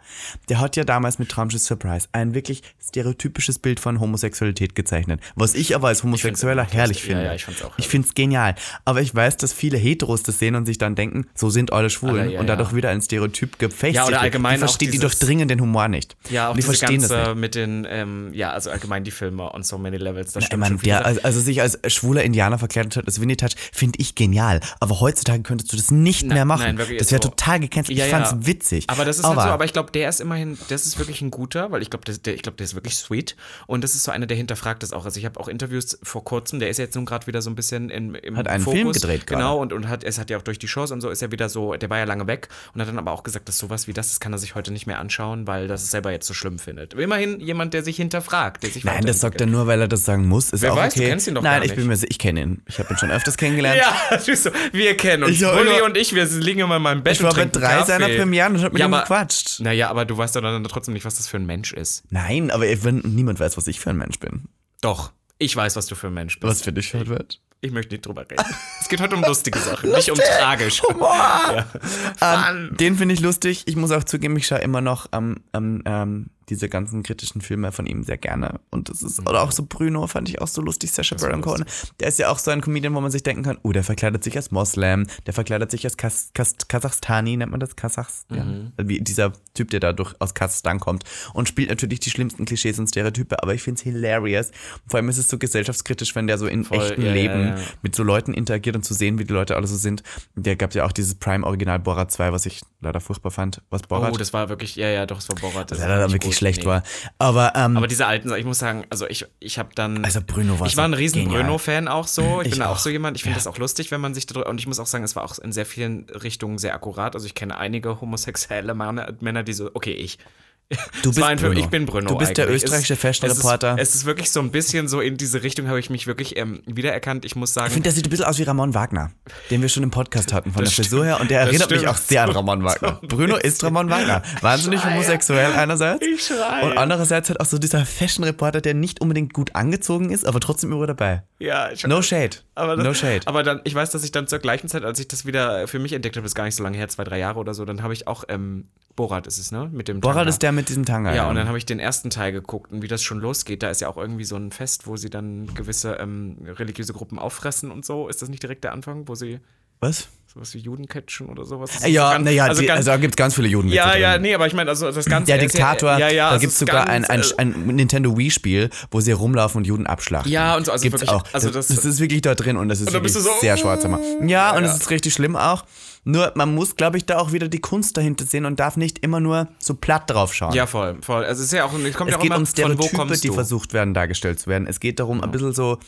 Der hat ja damals mit Traumschiff Surprise ein wirklich stereotypisches Bild von Homosexualität gezeichnet, was ich aber als Homosexueller auch herrlich lustig. Ja, finde. ja, ich find's auch Ich finde es genial. Aber ich weiß, dass viele Heteros das sehen und sich dann denken, so sind alle Schwulen Alle, ja, und dadurch wieder ein Stereotyp gefestigt Ja, oder allgemein die, verste- auch die dieses- durchdringen den Humor nicht. Ja, auch und die verstehen das ganze nicht. mit den, ähm, ja, also allgemein die Filme on so many levels. Das Ich stimmt. Wie der, also, also sich als schwuler Indianer verkleidet hat als Winnie Touch, finde ich genial. Aber heutzutage könntest du das nicht Na- mehr machen. nein, wirklich, das wäre so. total gecancelt. Ja, ich ja. fand's witzig. Aber das ist halt so, aber ich glaube, der ist immerhin, das ist wirklich ein guter, weil ich glaube, der, ich glaube, der ist wirklich sweet. Und das ist so einer, der hinterfragt das auch. Also ich habe auch Interviews vor kurzem, der ist jetzt nun gerade wieder so ein bisschen in, im Hat einen Fokus. Film gedreht. Genau, und, und hat, es hat ja auch durch die Shows und so ist er wieder so, der war ja lange weg und hat dann aber auch gesagt, dass sowas wie das, das kann er sich heute nicht mehr anschauen, weil das es selber jetzt so schlimm findet. Aber immerhin jemand, der sich hinterfragt, der sich Nein, das sagt er nur, weil er das sagen muss. Ist Wer auch weiß, du okay. kennst ihn doch Nein, gar ich bin nicht. mir sicher, ich kenne ihn. Ich habe ihn schon öfters kennengelernt. Ja, du so, wir kennen uns. Bulli und ich, wir liegen immer in meinem Bett Ich war bei drei Kaffee. seiner Premieren und hab mit ja, ihm aber, gequatscht. Naja, aber du weißt doch dann trotzdem nicht, was das für ein Mensch ist. Nein, aber wenn, niemand weiß, was ich für ein Mensch bin. Doch, ich weiß, was du für ein Mensch bist. Was für dich wird. Ich möchte nicht drüber reden. es geht heute um lustige Sachen, nicht um tragisch. Ähm, den finde ich lustig. Ich muss auch zugeben, ich schaue immer noch ähm, ähm, ähm, diese ganzen kritischen Filme von ihm sehr gerne. Und das ist, oder auch so Bruno fand ich auch so lustig, Sacha Baron Cohen. Der ist ja auch so ein Comedian, wo man sich denken kann, oh, der verkleidet sich als Moslem, der verkleidet sich als Kas Kas Kasachstani, nennt man das Kasachs? Ja. Wie dieser Typ, der da durch, aus Kasachstan kommt und spielt natürlich die schlimmsten Klischees und Stereotype, aber ich finde es hilarious. Vor allem ist es so gesellschaftskritisch, wenn der so in echten ja, ja, Leben ja. mit so Leuten interagiert und zu sehen, wie die Leute alle so sind. Der gab ja auch dieses Prime-Original Borat 2, was ich leider furchtbar fand. Was Borat? Oh, das war wirklich, ja, ja, doch, es war Borat. Das der war leider nicht wirklich schlecht nee. war. Aber, ähm, Aber diese alten, ich muss sagen, also ich, ich habe dann. Also Bruno war Ich war ein riesen. Bruno-Fan auch so. Ich, Ich bin auch auch. so jemand. Ich finde das auch lustig, wenn man sich darüber. Und ich muss auch sagen, es war auch in sehr vielen Richtungen sehr akkurat. Also ich kenne einige homosexuelle Männer, Männer die so, okay, ich. Du bist ein Bruno. Ich bin Bruno. Du bist der eigentlich. österreichische Es- Fashion-Reporter. Es, ist- es ist wirklich so ein bisschen so in diese Richtung habe ich mich wirklich ähm, wiedererkannt. Ich muss sagen. Ich finde, der sieht ein bisschen aus wie Ramon Wagner, den wir schon im Podcast hatten von Das der Frisur her. Und der erinnert mich auch sehr an Ramon Wagner. Bruno ist Ramon Wagner. Wahnsinnig homosexuell einerseits. Ich schreie. Und andererseits halt auch so dieser Fashion-Reporter, der nicht unbedingt gut angezogen ist, aber trotzdem immer dabei. ja, ich, No shade. Aber, das, no shade. aber dann, ich weiß, dass ich dann zur gleichen Zeit, als ich das wieder für mich entdeckt habe, das ist gar nicht so lange her, zwei, drei Jahre oder so, dann habe ich auch, ähm, Borat ist es, ne? Mit dem Borat Tanga. ist der mit diesem Tanga. Ja, und dann habe ich den ersten Teil geguckt und wie das schon losgeht. Da ist ja auch irgendwie so ein Fest, wo sie dann gewisse ähm, religiöse Gruppen auffressen und so. Ist das nicht direkt der Anfang, wo sie Was? Sowas wie Juden catchen oder sowas? Äh, Ja, so naja, also also, da gibt es ganz viele Juden. ja, ja, nee, aber ich meine, also das Ganze. Der Diktator, ja, ja, ja, da also gibt es sogar ein, ganz, ein, äh, ein Nintendo Wii-Spiel, wo sie rumlaufen und Juden abschlachten. Ja, und so, also Gibt's wirklich, auch. also das, das- ist wirklich da drin und das ist Und so, sehr schwarz. immer. Ja, und ja. es ist richtig schlimm auch. Nur man muss, glaube ich, da auch wieder die Kunst dahinter sehen und darf nicht immer nur so platt drauf schauen. Ja, voll, voll. Also es ist ja auch, kommt es ja auch geht immer um von wo Stereotype, kommst die du. versucht werden, dargestellt zu werden. Es geht darum, ein bisschen so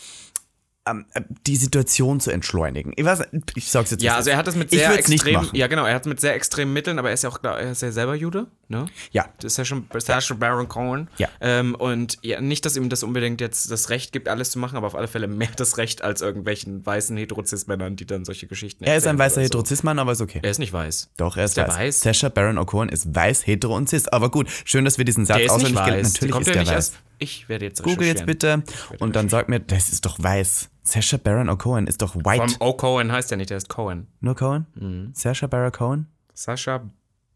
die Situation zu entschleunigen. Ich weiß, ich sag's jetzt Ja, also ist. er hat es mit sehr extrem, ja genau, er hat es mit sehr extremen Mitteln, aber er ist ja auch, er ist ja selber Jude, ne? Ja. Das ist ja schon Sacha Baron Cohen. Ja. Ähm, und ja, nicht, dass ihm das unbedingt jetzt das Recht gibt, alles zu machen, aber auf alle Fälle mehr das Recht als irgendwelchen weißen Heterozis-Männern, die dann solche Geschichten Er ist ein erzählen weißer so. Heterozismann, aber ist okay. Er ist nicht weiß. Doch, er ist, der weiß. weiß? Sacha Baron Cohen ist weiß, hetero und cis. Aber gut, schön, dass wir diesen Satz Der ist auswendig weiß. Natürlich Kommt ist der der weiß. erst? Ich werde jetzt Google jetzt bitte und dann sag mir, das ist doch weiß. Sacha Baron Cohen ist doch white. Vom O. Cohen heißt er nicht, der ist Cohen. Nur Cohen? Mhm. Sacha Baron Cohen? Sascha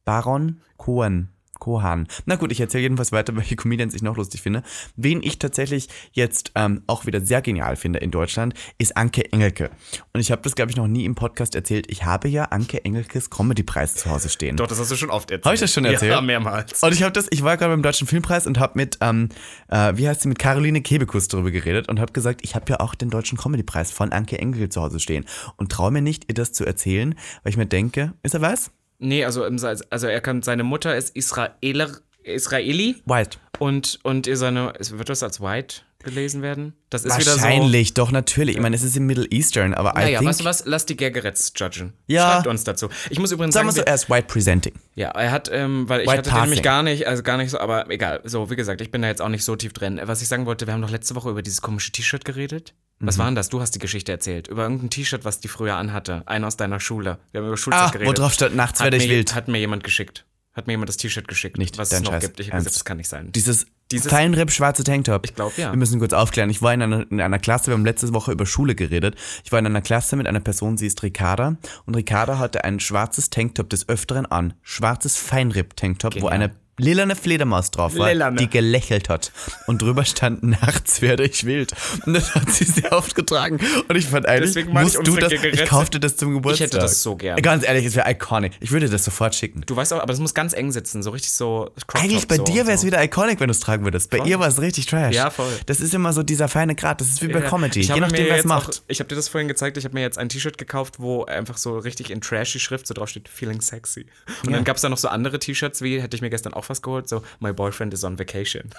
Baron Cohen. Kohan. Na gut, ich erzähle jedenfalls weiter, welche Comedians ich noch lustig finde. Wen ich tatsächlich jetzt ähm, auch wieder sehr genial finde in Deutschland, ist Anke Engelke. Und ich habe das, glaube ich, noch nie im Podcast erzählt. Ich habe ja Anke Engelkes Comedy-Preis zu Hause stehen. Doch, das hast du schon oft erzählt. Habe ich das schon erzählt? Ja, mehrmals. Und ich habe das, ich war gerade beim Deutschen Filmpreis und habe mit, ähm, äh, wie heißt sie, mit Caroline Kebekus darüber geredet und habe gesagt, ich habe ja auch den Deutschen Comedypreis von Anke Engelke zu Hause stehen und traue mir nicht, ihr das zu erzählen, weil ich mir denke, ist er weiß? Nee, also, im- also er kann, seine Mutter ist Israeler, Israeli White. und, und ihr seine, wird das als White? gelesen werden? Das ist wieder so. Wahrscheinlich, doch, natürlich. Ich meine, es ist im Middle Eastern, aber I Naja, think, weißt du was? Lass die Gergeretz judgen. Ja. Schreibt uns dazu. Ich muss übrigens sagen sagen, wir er ist white presenting. ja, er hat, ähm, weil ich White hatte den nämlich passing. gar nicht, also gar nicht so, aber egal. So, wie gesagt, ich bin da jetzt auch nicht so tief drin. Was ich sagen wollte, wir haben doch letzte Woche über dieses komische T-Shirt geredet. Mhm. Was war denn das? Du hast die Geschichte erzählt. Über irgendein T-Shirt, was die früher anhatte. Einer aus deiner Schule. Wir haben über Schulzeit Ah, geredet. wo drauf stand, nachts hat werde ich mir, wild. Hat mir jemand geschickt. Hat mir jemand das T-Shirt geschickt, Nicht was es noch Scheiß gibt. Ich habe gesagt, das kann nicht sein. Dieses, Dieses- Feinripp schwarze Tanktop. Ich glaub, ja. Wir müssen kurz aufklären. Ich war in einer, in einer Klasse, wir haben letzte Woche über Schule geredet. Ich war in einer Klasse mit einer Person, sie ist Ricarda. Und Ricarda hatte ein schwarzes Tanktop des Öfteren an. Schwarzes Feinripp-Tanktop, wo Genial. eine lilane Fledermaus drauf war, Lilane. die gelächelt hat. Und drüber stand, nachts werde ich wild. Und das hat sie sehr oft getragen. Und ich fand eigentlich, Deswegen ich musst du das, ich Geräte. kaufte das zum Geburtstag. hätte das so gern. Ganz ehrlich, es wäre iconic. Ich würde das sofort schicken. Du weißt auch, aber das muss ganz eng sitzen, so richtig so. Eigentlich bei so dir wäre es so. wieder iconic, wenn du es tragen würdest. Bei Voll. ihr war es richtig trash. Ja, voll. Das ist immer so dieser feine Grad. Das ist wie bei Ja. Comedy. Ich Je nachdem, wer es macht. Auch, ich habe dir das vorhin gezeigt, ich habe mir jetzt ein T-Shirt gekauft, wo einfach so richtig in trashy Schrift so drauf steht, feeling sexy. Und dann gab es da noch so andere T-Shirts, wie hätte ich mir gestern auch so My boyfriend is on vacation.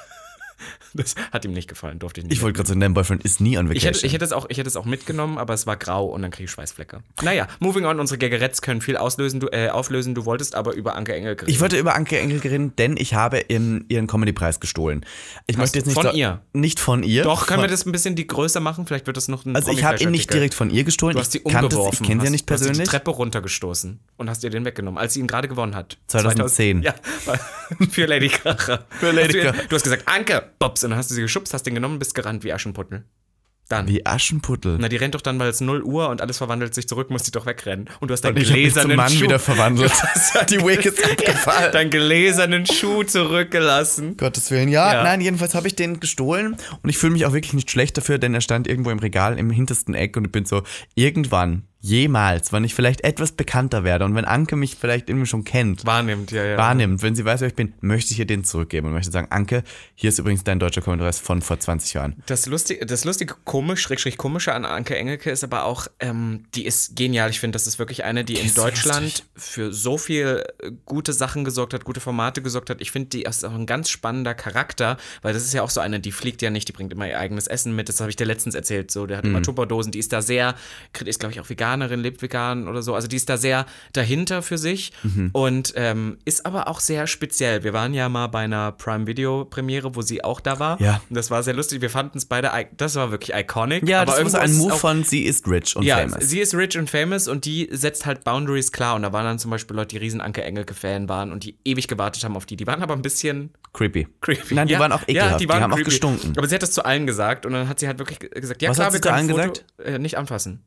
Das hat ihm nicht gefallen, durfte ich nicht. Ich wollte gerade sagen, dein Boyfriend ist nie ich vacation. hätte, ich, hätte es auch, ich hätte es auch mitgenommen, aber es war grau und dann kriege ich Schweißflecke. Naja, moving on, unsere Gaggeretts können viel auslösen, du, äh, auflösen. Du wolltest aber über Anke Engel reden. Ich wollte über Anke Engelke reden, denn ich habe im, ihren Comedy-Preis gestohlen. Ich möchte jetzt nicht von so, ihr? Nicht von ihr. Doch, können wir das ein bisschen die größer machen? Vielleicht wird das noch ein Also ich habe ihn nicht direkt von ihr gestohlen. Du hast es, umgeworfen. ich kenne sie ja nicht du hast sie persönlich. die Treppe runtergestoßen und hast ihr den weggenommen, als sie ihn gerade gewonnen hat. 2010. 2000 Ja, für Lady Kracher. Für Lady du, Kracher. Du hast gesagt, Anke, Bobs, und dann hast du sie geschubst, hast den genommen und bist gerannt wie Aschenputtel. Dann. Wie Aschenputtel. Na, die rennt doch dann, weil es 0 Uhr und alles verwandelt sich zurück, muss die doch wegrennen. Und du hast deinen Und ich habe mich zum gläsernen Mann Schuh, wieder verwandelt. Die Wig ist abgefallen. deinen gläsernen Schuh zurückgelassen. Gottes Willen, ja. Ja. Nein, jedenfalls habe ich den gestohlen und ich fühle mich auch wirklich nicht schlecht dafür, denn er stand irgendwo im Regal im hintersten Eck und ich bin so, irgendwann, jemals, wenn ich vielleicht etwas bekannter werde und wenn Anke mich vielleicht irgendwie schon kennt, Wahrnimmt, ja, ja. wahrnimmt, wenn sie weiß, wer ich bin, möchte ich ihr den zurückgeben und möchte sagen, Anke, hier ist übrigens dein deutscher Kommentar von vor 20 Jahren. Das lustige, das lustige komisch, schrägstrich komische an Anke Engelke ist aber auch, ähm, die ist genial. Ich finde, das ist wirklich eine, die in ist so Deutschland lustig. für so viel äh, gute Sachen gesorgt hat, gute Formate gesorgt hat. Ich finde, die ist auch ein ganz spannender Charakter, weil das ist ja auch so eine, die fliegt ja nicht, die bringt immer ihr eigenes Essen mit. Das habe ich dir letztens erzählt. So, der hat Mhm. immer Tupperdosen, die ist da sehr, ist glaube ich auch Veganerin, lebt vegan oder so. Also die ist da sehr dahinter für sich Mhm. und ähm, ist aber auch sehr speziell. Wir waren ja mal bei einer Prime Video Premiere, wo sie auch da war. Ja. Und das war sehr lustig. Wir fanden es beide, das war wirklich iconic. Ja, aber das war ein Move auch- von sie ist rich und ja, famous. sie ist rich und famous und die setzt halt Boundaries klar. Und da waren dann zum Beispiel Leute, die riesen Anke Engelke-Fan waren und die ewig gewartet haben auf die. Die waren aber ein bisschen Creepy. creepy. Nein, die ja, waren auch ekelhaft. Ja, die, haben auch creepy. gestunken. Aber sie hat das zu allen gesagt und dann hat sie halt wirklich gesagt, ja Was klar, hat wir sie zu können Foto, äh, nicht anfassen.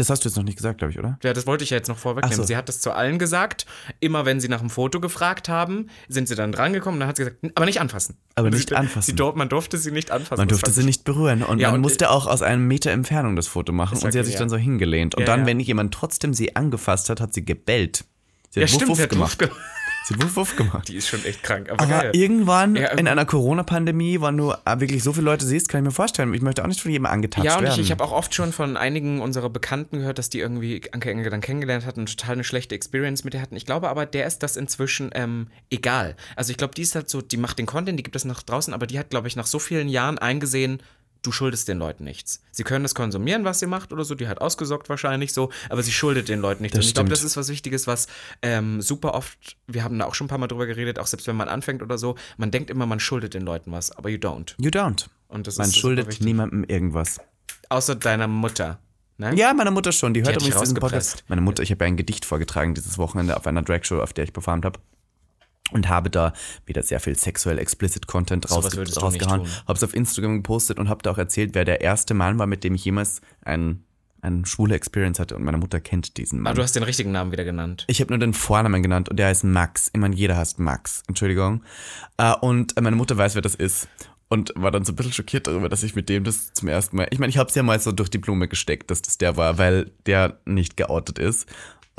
Das hast du jetzt noch nicht gesagt, glaube ich, oder? Ja, das wollte ich ja jetzt noch vorwegnehmen. So. Sie hat das zu allen gesagt. Immer wenn sie nach einem Foto gefragt haben, sind sie dann drangekommen. Dann hat sie gesagt, aber nicht anfassen. Aber Und nicht sie, anfassen. Sie, man durfte sie nicht anfassen. Man durfte sie ich- nicht berühren und Ja, man und- musste auch aus einem Meter Entfernung das Foto machen und sie hat sich genial. dann so hingelehnt. Und Ja, dann, ja. wenn jemand trotzdem sie angefasst hat, hat sie gebellt. Sie Ja, hat wuff, stimmt, wuff sie hat gemacht. Sie hat wuff, wuff gemacht. Die ist schon echt krank, aber, Aber irgendwann Ja, in einer Corona-Pandemie, wann du äh, wirklich so viele Leute siehst, kann ich mir vorstellen, ich möchte auch nicht von jedem angetatscht Ja, und ich, werden. ich habe auch oft schon von einigen unserer Bekannten gehört, dass die irgendwie Anke Engel dann kennengelernt hatten und total eine schlechte Experience mit der hatten. Ich glaube aber, der ist das inzwischen ähm, egal. Also ich glaube, die ist halt so, die macht den Content, die gibt es nach draußen, aber die hat, glaube ich, nach so vielen Jahren eingesehen, du schuldest den Leuten nichts. Sie können das konsumieren, was sie macht oder so, die hat ausgesorgt wahrscheinlich so, aber sie schuldet den Leuten nichts. Das und ich glaube, das ist was Wichtiges, was ähm, super oft, wir haben da auch schon ein paar Mal drüber geredet, auch selbst wenn man anfängt oder so, man denkt immer, man schuldet den Leuten was, aber you don't. you don't. Und das Man ist schuldet niemandem irgendwas. Außer deiner Mutter. Ne? Ja, meine Mutter schon. Die hört dich übrigens diesen. Podcast. Meine Mutter, ich habe ja ein Gedicht vorgetragen dieses Wochenende auf einer Dragshow, auf der ich performt habe. Und habe da wieder sehr viel sexuell explicit Content du nicht rausgehauen. Habe es auf Instagram gepostet und habe da auch erzählt, wer der erste Mann war, mit dem ich jemals ein, eine schwule Experience hatte. Und meine Mutter kennt diesen Mann. Ah, du hast den richtigen Namen wieder genannt. Ich habe nur den Vornamen genannt und der heißt Max. Ich meine, jeder heißt Max. Entschuldigung. Äh, und meine Mutter weiß, wer das ist. Und war dann so ein bisschen schockiert darüber, dass ich mit dem das zum ersten Mal. Ich meine, ich habe es ja mal so durch die Blume gesteckt, dass das der war, weil der nicht geoutet ist.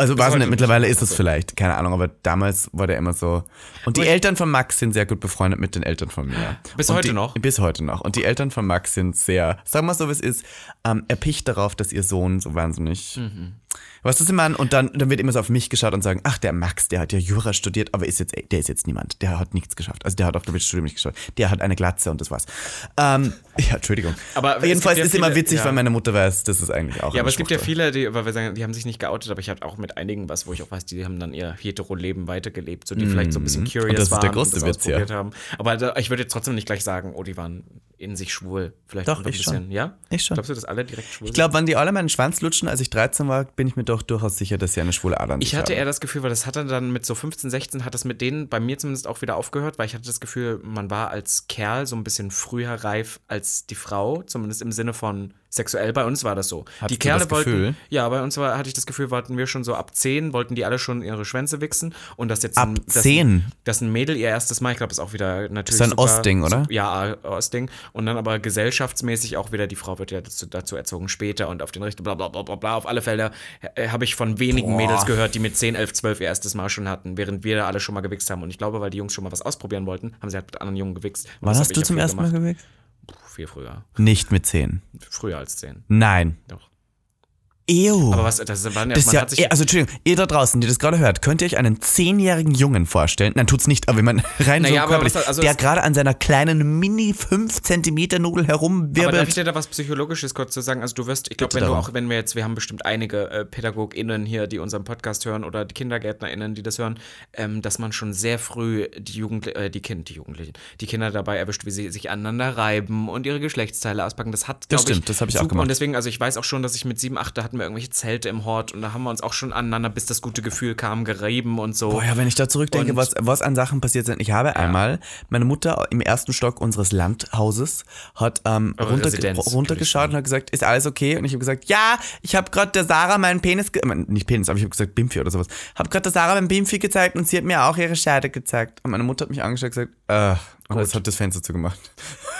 Also weiß nicht, mittlerweile ist es Also. vielleicht, keine Ahnung, aber damals war der immer so. Und die Eltern von Max sind sehr gut befreundet mit den Eltern von mir. Bis und heute die, noch? Bis heute noch. Und die Eltern von Max sind sehr, sagen wir so wie es ist, ähm, erpicht darauf, dass ihr Sohn so wahnsinnig Was ist man? Und dann, dann wird immer so auf mich geschaut und sagen, ach, der Max, der hat ja Jura studiert, aber ist jetzt, der ist jetzt niemand. Der hat nichts geschafft. Also der hat auf das Studium nicht geschafft. Der hat eine Glatze und das war's. Ähm, ja, Entschuldigung. Aber jedenfalls ja ist immer viele- witzig, ja. weil meine Mutter weiß, das ist eigentlich auch Ja, aber es gibt ja viele, die, weil wir sagen, die haben sich nicht geoutet, aber ich habe auch mit einigen was, wo ich auch weiß, die haben dann ihr Hetero-Leben weitergelebt, so die vielleicht so ein bisschen curious Mhm. Und das ist der waren größte das Witz, ja. haben. Aber da, ich würde jetzt trotzdem nicht gleich sagen, oh, die waren in sich schwul. Vielleicht Doch, ein ich schon. bisschen, ja? Ich schon. Glaubst du, dass alle direkt schwul Ich glaube, wenn die alle meinen Schwanz lutschen, als ich 13 war, bin ich mir doch durchaus sicher, dass sie eine schwule Ader Ich hatte haben. eher das Gefühl, weil das hat er dann mit so 15, 16, hat das mit denen bei mir zumindest auch wieder aufgehört, weil ich hatte das Gefühl, man war als Kerl so ein bisschen früher reif als die Frau, zumindest im Sinne von sexuell. Bei uns war das so. Hattest die Kerle wollten, Gefühl? ja, bei uns war, hatte ich das Gefühl, wollten wir schon so ab 10, wollten die alle schon ihre Schwänze wichsen und das jetzt Ab ein, dass, 10? dass ein Mädel ihr erstes Mal, ich glaube, ist auch wieder natürlich Ist ein super- Ostding, oder? Ja, Ostding und dann aber gesellschaftsmäßig auch wieder die Frau wird ja dazu, dazu erzogen später und auf den Richter bla bla bla bla bla auf alle Fälle äh, habe ich von wenigen Boah. Mädels gehört, die mit 10, 11, 12 ihr erstes Mal schon hatten, während wir da alle schon mal gewichst haben. Und ich glaube, weil die Jungs schon mal was ausprobieren wollten, haben sie halt mit anderen Jungen gewichst. Und Wann hast du zum ersten Mal gewichst? Viel früher. Nicht mit 10. Früher als 10. Nein. Doch. Ew. Aber was, das waren ja, Das ja, hat sich, also Entschuldigung, ihr da draußen, die das gerade hört, könnt ihr euch einen zehnjährigen Jungen vorstellen? Nein, tut's nicht, aber wenn man rein Naja, so körperlich, was- also der gerade an seiner kleinen Mini 5 Zentimeter Nudel aber darf ich herumwirbelt. dir da was Psychologisches kurz zu sagen? Also du wirst, ich glaube, wenn du auch, wenn wir jetzt, wir haben bestimmt einige äh, PädagogInnen hier, die unseren Podcast hören oder die KindergärtnerInnen, die das hören, ähm, dass man schon sehr früh die Jugend, äh, die Kind, die Jugendlichen, die Kinder dabei erwischt, wie sie sich aneinander reiben und ihre Geschlechtsteile auspacken. Das hat, Das glaub stimmt, das hab ich auch gemacht. Und deswegen, also ich weiß auch schon, dass ich mit sieben, acht, da hatten wir irgendwelche Zelte im Hort und da haben wir uns auch schon aneinander, bis das gute Gefühl kam, gerieben und so. Boah, ja, wenn ich da zurückdenke, Und- was, was an Sachen passiert sind. Ich habe einmal, meine Mutter im ersten Stock unseres Landhauses hat ähm, runter, runtergeschaut und hat gesagt, ist alles okay? Und ich habe gesagt, ja, ich habe gerade der Sarah meinen Penis, ge nicht Penis, aber ich habe gesagt Bimpfi oder sowas. Habe gerade der Sarah meinen Bimpfi gezeigt und sie hat mir auch ihre Scheide gezeigt. Und meine Mutter hat mich angeschaut und gesagt, äh, das hat das Fenster zugemacht.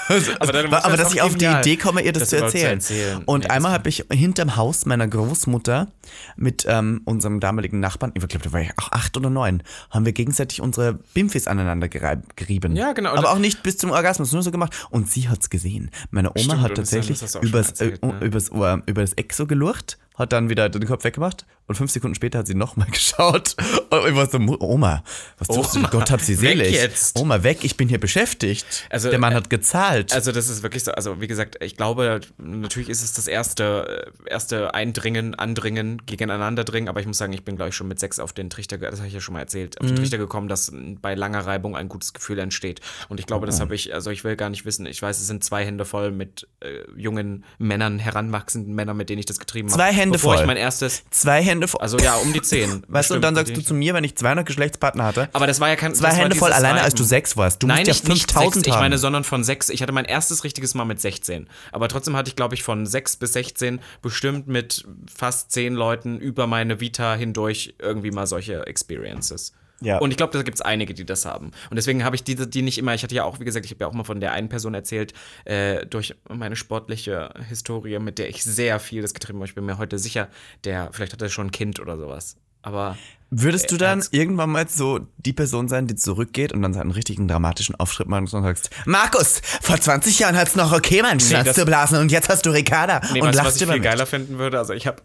Aber dann muss aber das dass ich auf die Idee komme, ihr das, das zu überhaupt zu erzählen. erzählen. Und Nee, einmal habe ich hinterm Haus meiner Großmutter mit ähm, unserem damaligen Nachbarn, ich glaube, da war ich auch acht oder neun, haben wir gegenseitig unsere Bimfis aneinander gerieben. Ja, genau. Aber auch nicht bis zum Orgasmus, nur so gemacht. Und sie hat's gesehen. Meine Oma Stimmt, hat tatsächlich übers, erzählt, äh, ne? übers, Ohr, über das so gelurcht, hat dann wieder den Kopf weggemacht und fünf Sekunden später hat sie nochmal geschaut. Und ich war so, Oma, was tust du? Oma, Gott hab sie selig. jetzt. Oma, weg, ich bin hier beschäftigt. Also, Der Mann äh, hat gezahlt. Also das ist wirklich so, also wie gesagt, ich glaube, natürlich ist es das erste, äh, erste Eindringen, Andringen, Gegeneinanderdringen, aber ich muss sagen, ich bin, glaube ich, schon mit sechs auf den Trichter, das habe ich ja schon mal erzählt, auf den Trichter gekommen, dass bei langer Reibung ein gutes Gefühl entsteht. Und ich glaube, das habe ich, also ich will gar nicht wissen, ich weiß, es sind zwei Hände voll mit äh, jungen Männern, heranwachsenden Männern, mit denen ich das getrieben habe. Zwei Hände bevor voll. ich mein erstes, Zwei Hände voll. also ja, um die zehn. weißt du, und dann sagst du zu mir, wenn ich 200 Geschlechtspartner hatte, aber das war ja kein zwei Hände voll alleine, als du sechs warst. Du Nein, musst ja nicht, nicht 5000 sechs, ich haben. meine, sondern von sechs. Ich hatte mein erstes richtiges Mal mit 16. Aber trotzdem hatte ich, glaube ich, von sechs bis 16 bestimmt mit fast zehn Leuten über meine Vita hindurch irgendwie mal solche Experiences. Ja. Und ich glaube, da gibt es einige, die das haben. Und deswegen habe ich die, die nicht immer, ich hatte ja auch, wie gesagt, ich habe ja auch mal von der einen Person erzählt, äh, durch meine sportliche Historie, mit der ich sehr viel das getrieben habe. Ich bin mir heute sicher, der, vielleicht hat er schon ein Kind oder sowas. Aber Würdest du dann irgendwann mal so die Person sein, die zurückgeht und dann einen richtigen dramatischen Aufschritt macht und sagst, Markus, vor 20 Jahren hat's noch okay, meinen Schwanz das- zu blasen und jetzt hast du Ricarda nee, und weißt du, was lachst ich viel mich. geiler finden würde? Also ich habe,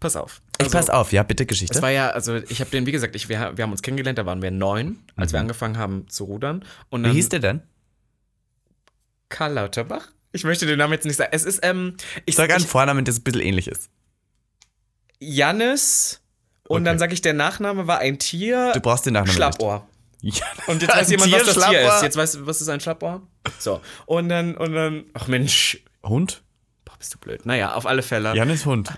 pass auf. Ich Also- pass auf, ja, bitte Geschichte. Es war ja, also ich habe den, wie gesagt, ich, wir, wir haben uns kennengelernt, da waren wir neun, als wir angefangen haben zu rudern. Und Mhm. Wie dann hieß der denn? Karl Lauterbach. Ich möchte den Namen jetzt nicht sagen. Es ist, ähm, ich Sag einen ich, Vornamen, der ein bisschen ähnlich ist. Jannis und Okay. dann sage ich, der Nachname war ein Tier. Du brauchst den Nachnamen Schlappohr. nicht. Ja. Und jetzt weiß jemand, was das Tier Schlappohr. ist. Jetzt weiß, was ist ein Schlappohr? So. Und dann, und dann, ach Mensch, Hund? boah, bist du blöd. Naja, auf alle Fälle. Janis Hund.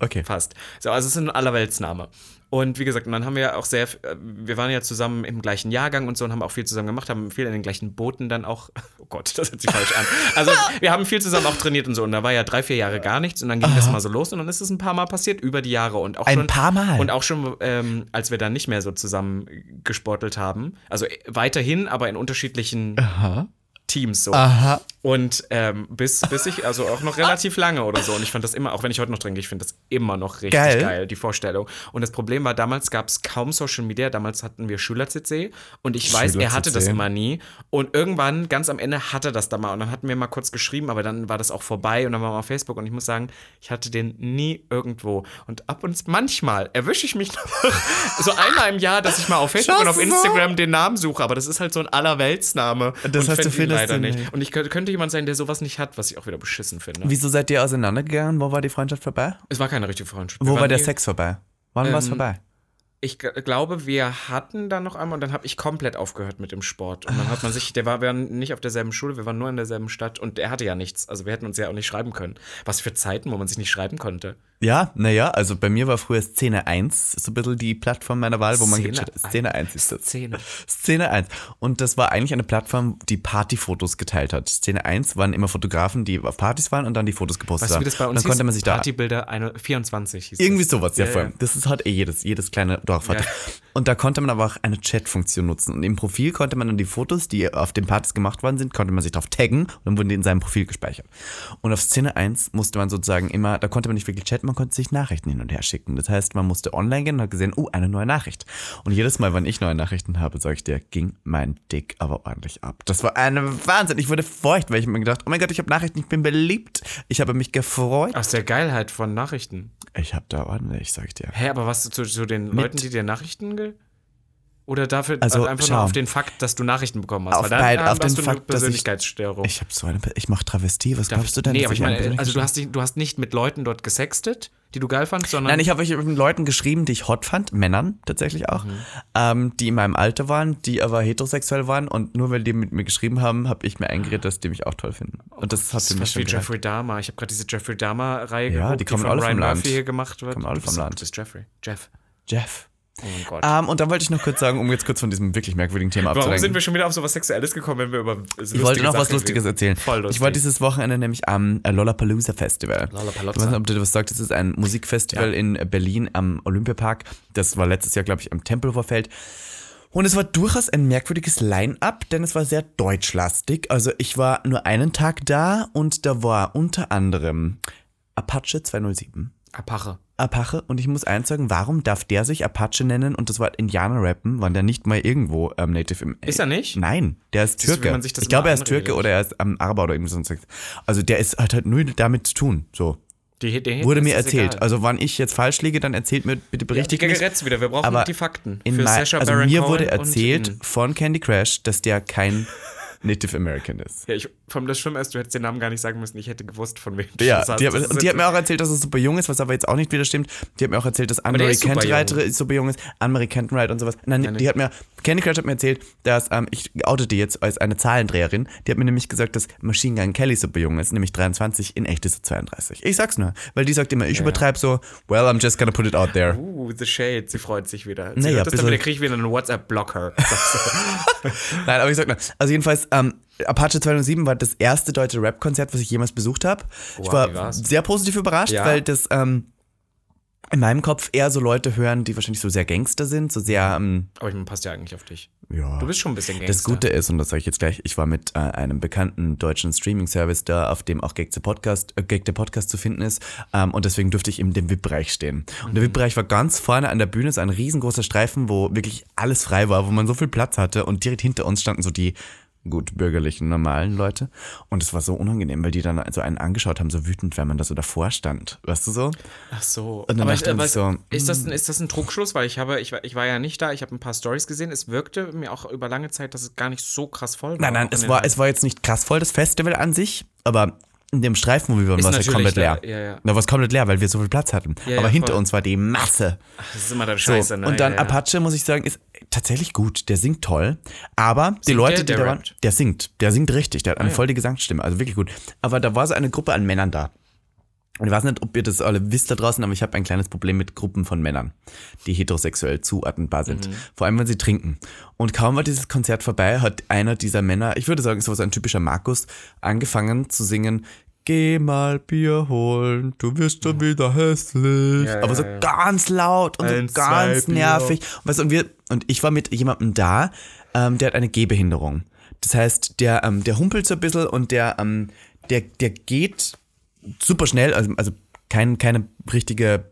Okay. Fast. So, also es ist ein Allerweltsname. Und wie gesagt, und dann haben wir auch sehr, äh, wir waren ja zusammen im gleichen Jahrgang und so und haben auch viel zusammen gemacht, haben viel in den gleichen Booten dann auch, oh Gott, das hört sich falsch an. Also wir haben viel zusammen auch trainiert und so und da war ja drei, vier Jahre gar nichts und dann ging das mal so los und dann ist es ein paar Mal passiert über die Jahre und auch Ein schon, paar Mal? Und auch schon, ähm, als wir dann nicht mehr so zusammen gesportelt haben, also äh, weiterhin, aber in unterschiedlichen Teams so. Aha. Und ähm, bis, bis ich, also auch noch relativ lange oder so. Und ich fand das immer, auch wenn ich heute noch trinke, ich finde das immer noch richtig Geil. geil. die Vorstellung. Und das Problem war, damals gab es kaum Social Media. Damals hatten wir Schüler-CC. Und ich weiß, er hatte das immer nie. Und irgendwann, ganz am Ende, hatte das da mal. Und dann hatten wir mal kurz geschrieben, aber dann war das auch vorbei. Und dann waren wir auf Facebook. Und ich muss sagen, ich hatte den nie irgendwo. Und ab und manchmal erwische ich mich noch so einmal im Jahr, dass ich mal auf Facebook und auf. Instagram den Namen suche. Aber das ist halt so ein Allerweltsname. Das und heißt, du findest leider nicht. nicht. Und ich könnte, könnte jemand sein, der sowas nicht hat, was ich auch wieder beschissen finde. Wieso seid ihr auseinandergegangen? Wo war die Freundschaft vorbei? Es war keine richtige Freundschaft. Wo war der nie- Sex vorbei? Wann war es Ähm, vorbei? Ich glaube, wir hatten dann noch einmal und dann habe ich komplett aufgehört mit dem Sport. Und dann hat man sich, der war, wir waren nicht auf derselben Schule, wir waren nur in derselben Stadt und er hatte ja nichts. Also wir hätten uns ja auch nicht schreiben können. Was für Zeiten, wo man sich nicht schreiben konnte. Ja, naja, also bei mir war früher Szene 1 so ein bisschen die Plattform meiner Wahl, wo man Szene gechattet Szene 1 ist das. Szene. Szene 1. Und das war eigentlich eine Plattform, die Partyfotos geteilt hat. Szene 1 waren immer Fotografen, die auf Partys waren und dann die Fotos gepostet Weißt du, haben. wie das bei uns und dann hieß? konnte man sich da Partybilder eine- 24 hieß Irgendwie das. sowas, ja, Ja, voll. ja. Das ist halt eh jedes, jedes kleine Hat. Ja. Und da konnte man aber auch eine Chat-Funktion nutzen. Und im Profil konnte man dann die Fotos, die auf den Partys gemacht worden sind, konnte man sich drauf taggen und dann wurden die in seinem Profil gespeichert. Und auf Szene 1 musste man sozusagen immer, da konnte man nicht wirklich chatten, man konnte sich Nachrichten hin und her schicken. Das heißt, man musste online gehen und hat gesehen, oh, eine neue Nachricht. Und jedes Mal, wenn ich neue Nachrichten habe, sag ich dir, ging mein Dick aber ordentlich ab. Das war ein Wahnsinn. Ich wurde feucht, weil ich mir gedacht, oh mein Gott, ich habe Nachrichten, ich bin beliebt. Ich habe mich gefreut. Aus der Geilheit von Nachrichten. Ich habe da ordentlich, sag ich dir. Hä, aber was zu, zu den Leuten, die dir Nachrichten oder dafür Also, also einfach schau. nur auf den Fakt, dass du Nachrichten bekommen hast? Auf Weil dann beid- auf den Fakt, dass ich- Persönlichkeitsstörung. Ich habe so eine. Ich mache Travestie. Was glaubst du denn? Nee, aber ich eine meine, also du hast, dich, du hast nicht mit Leuten dort gesextet, die du geil fandst, sondern. Nein, ich habe euch mit Leuten geschrieben, die ich hot fand, Männern tatsächlich auch, Mhm. ähm, die in meinem Alter waren, die aber heterosexuell waren und nur weil die mit mir geschrieben haben, habe ich mir eingeredet, dass die mich auch toll finden. Und das hat das für ist mich schon wie gereicht. Jeffrey Dahmer. Ich habe gerade diese Jeffrey Dahmer-Reihe Ja, geguckt, die kommen von alle Ryan vom Land. Murphy hier gemacht wird. Kommen alle vom Land. Du bist Jeffrey. Jeff. Jeff. Oh Gott. Ähm, und dann wollte ich noch kurz sagen, um jetzt kurz von diesem wirklich merkwürdigen Thema Warum abzulenken. sind wir schon wieder auf so was Sexuelles gekommen, wenn wir über Ich wollte noch was Lustiges erzählen. Voll lustig. Ich war dieses Wochenende nämlich am äh, Lollapalooza Festival. Lollapalooza. Ich weiß nicht, ob du was sagst. Das ist ein Musikfestival Ja. in Berlin am Olympiapark. Das war letztes Jahr, glaube ich, am Tempelhofer Und es war durchaus ein merkwürdiges Line-up, denn es war sehr deutschlastig. Also ich war nur einen Tag da und da war unter anderem Apache 207. Apache. Apache und ich muss eins sagen, warum darf der sich Apache nennen und das Wort Indianer rappen, wann der nicht mal irgendwo ähm, Native im Ist er nicht? Nein, der ist Türke. man sich das ich glaube, er ist Türke anredet. oder er ist am Araber oder irgendwie sonst. Also der ist hat halt nur damit zu tun. So Die, die, wurde ist mir erzählt. egal. Also wann ich jetzt falsch liege, dann erzählt mir bitte die berichtigt mich. Gageretz wieder. Wir brauchen Aber die Fakten. In Für mein, also Baron mir Cohen wurde erzählt von Candy Crash, dass der kein Native American ist. Ja, ich, vom das Schlimme ist, du hättest den Namen gar nicht sagen müssen. Ich hätte gewusst, von wem du Ja, die, hat, und die hat mir auch erzählt, dass er super jung ist, was aber jetzt auch nicht wieder stimmt. Die hat mir auch erzählt, dass Anne-Marie super Kentenreiter jung. ist super jung ist. Anne-Marie Kentenreiter und sowas. Nein, Nein, die hat mir, Candy Crush hat mir erzählt, dass, ähm, ich oute die jetzt als eine Zahlendreherin. Die hat mir nämlich gesagt, dass Machine Gun Kelly super jung ist, nämlich 23, in echt ist er 32. Ich sag's nur, weil die sagt immer, ich übertreibe so, well, I'm just gonna put it out there. Uh, the shade. Sie freut sich wieder. Sie Naja, hört das dann wieder, kriege ich wieder einen WhatsApp-Blocker. Nein, aber ich sag nur. Also jedenfalls, ähm, Apache 207 war das erste deutsche Rap-Konzert, was ich jemals besucht habe. ich Wow, war wie war's? sehr positiv überrascht, Ja? weil das ähm, in meinem Kopf eher so Leute hören, die wahrscheinlich so sehr Gangster sind, so sehr, ähm, Aber ich passt ja eigentlich auf dich. ja. Du bist schon ein bisschen Gangster. Das Gute ist, und das sage ich jetzt gleich, ich war mit äh, einem bekannten deutschen Streaming-Service da, auf dem auch Gag Podcast, äh, Gag der Podcast zu finden ist. Ähm, und deswegen durfte ich in dem VIP-Bereich stehen. Und Mhm. der VIP-Bereich war ganz vorne an der Bühne, so ein riesengroßer Streifen, wo wirklich alles frei war, wo man so viel Platz hatte. Und direkt hinter uns standen so die gut bürgerlichen, normalen Leute. Und es war so unangenehm, weil die dann so einen angeschaut haben, so wütend, wenn man da so davor stand. Weißt du so? Ach so. Und dann aber dachte ich, aber so, ist, das, ein- ist das ein Trugschluss? Weil ich habe, ich war, ich war ja nicht da, ich habe ein paar Stories gesehen. Es wirkte mir auch über lange Zeit, dass es gar nicht so krass voll war. Nein, nein, es war, es war jetzt nicht krass voll, das Festival an sich, aber in dem Streifen, wo wir waren, Ist war es ja komplett leer. da, ja, ja. Da war es komplett leer, weil wir so viel Platz hatten. Ja, aber hinter voll. uns war die Masse. Das ist immer der So, Scheiße, ne? und dann. Apache, muss ich sagen, ist tatsächlich gut. Der singt toll. Aber die Singt Leute, der, die der da waren, der singt. Der singt richtig. Der hat eine ja. voll die Gesangsstimme. Also wirklich gut. Aber da war so eine Gruppe an Männern da. Und ich weiß nicht, ob ihr das alle wisst da draußen, aber ich habe ein kleines Problem mit Gruppen von Männern, die heterosexuell zuordnenbar sind. Mhm. Vor allem, wenn sie trinken. Und kaum war dieses Konzert vorbei, hat einer dieser Männer, ich würde sagen, so was ein typischer Markus, angefangen zu singen, Geh mal Bier holen, du wirst schon wieder hässlich. Ja, aber ja, so ja. ganz laut und Ein, so ganz nervig. Und, weißt, und, wir, und ich war mit jemandem da, ähm, der hat eine Gehbehinderung. Das heißt, der, ähm, der humpelt so ein bisschen und der, ähm, der, der geht super schnell, also, also kein, keine richtige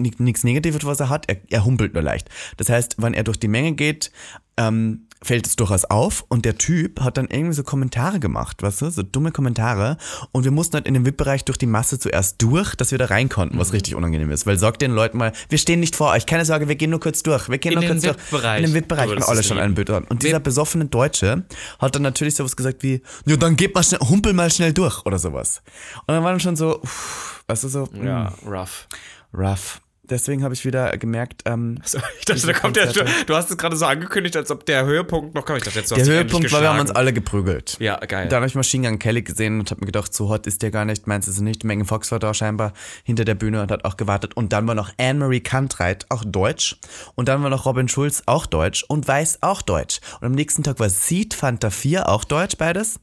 nichts Negatives, was er hat, er, er humpelt nur leicht. Das heißt, wenn er durch die Menge geht, ähm, fällt es durchaus auf und der Typ hat dann irgendwie so Kommentare gemacht, weißt du, so dumme Kommentare und wir mussten halt in den VIP-Bereich durch die Masse zuerst durch, dass wir da rein konnten, was richtig unangenehm ist, weil sagt den Leuten mal, wir stehen nicht vor euch, keine Sorge, wir gehen nur kurz durch, wir gehen In nur kurz durch. In den VIP-Bereich, und alle schon einen Bild. Und dieser besoffene Deutsche hat dann natürlich sowas gesagt wie, ja, dann geht mal schnell, humpel mal schnell durch oder sowas. Und dann war dann schon so, uff, weißt du, so, Ja, mm, rough. rough. Deswegen habe ich wieder gemerkt, ähm, So, ich dachte, da kommt der, du, du hast es gerade so angekündigt, als ob der Höhepunkt noch kommt. Ich dachte, jetzt der Höhepunkt war, wir haben uns alle geprügelt. Ja, geil. Dann habe ich Machine Gun Kelly gesehen und habe mir gedacht, so hot ist der gar nicht, meinst du es nicht? Megan Fox war da scheinbar hinter der Bühne und hat auch gewartet. Und dann war noch Anne-Marie Kantreit, auch deutsch. Und dann war noch Robin Schulz, auch deutsch. Und Weiß, auch deutsch. Und am nächsten Tag war Seed Fanta 4, auch deutsch, beides.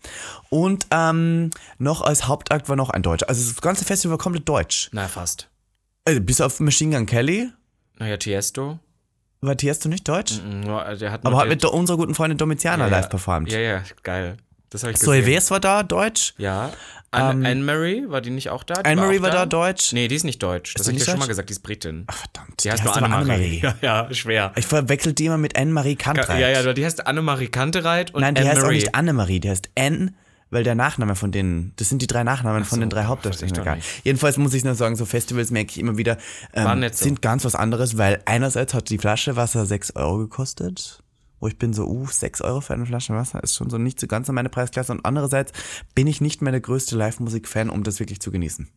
Und ähm, noch als Hauptakt war noch ein Deutscher. Also das ganze Festival war komplett deutsch. Na, fast. Also bis auf Machine Gun Kelly. Naja, Tiesto. War Tiesto nicht deutsch? Mm, nur- Der hat Aber nur hat mit unserer guten Freundin Domitiana ja, live ja. performt. Ja, ja, geil. Das habe ich Zoe gesehen. Wes war da, deutsch. Ja. Anne- Anne-Marie, war die nicht auch da? Die Anne-Marie auch war da, deutsch. Nee, die ist nicht deutsch. Das die habe ich dir schon mal gesagt, die ist Britin. Ach, verdammt. Die heißt nur aber Annemarie. Ja, ja, schwer. Ich verwechsel die immer mit Anne-Marie Kantreit. Ja, ja, die heißt Annemarie Kantereit und Nein, die heißt auch Anne-Marie. nicht Annemarie, die heißt Anne, weil der Nachname von denen, das sind die drei Nachnamen von so, den drei Hauptdarstellern. Jedenfalls muss ich nur sagen, so Festivals merke ich immer wieder, ähm, so. sind ganz was anderes, weil einerseits hat die Flasche Wasser 6 Euro gekostet. Wo ich bin so, uh, 6 Euro für eine Flasche Wasser ist schon so nicht so ganz an meine Preisklasse. Und andererseits bin ich nicht mehr der größte Live-Musik-Fan, um das wirklich zu genießen.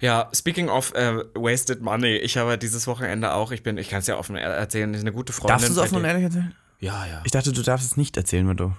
Ja, speaking of äh, wasted money, ich habe dieses Wochenende auch, ich bin, ich kann es ja offen erzählen, ist eine gute Freundin. Darfst du es offen und ehrlich erzählen? Ja, ja. Ich dachte, du darfst es nicht erzählen, wenn du.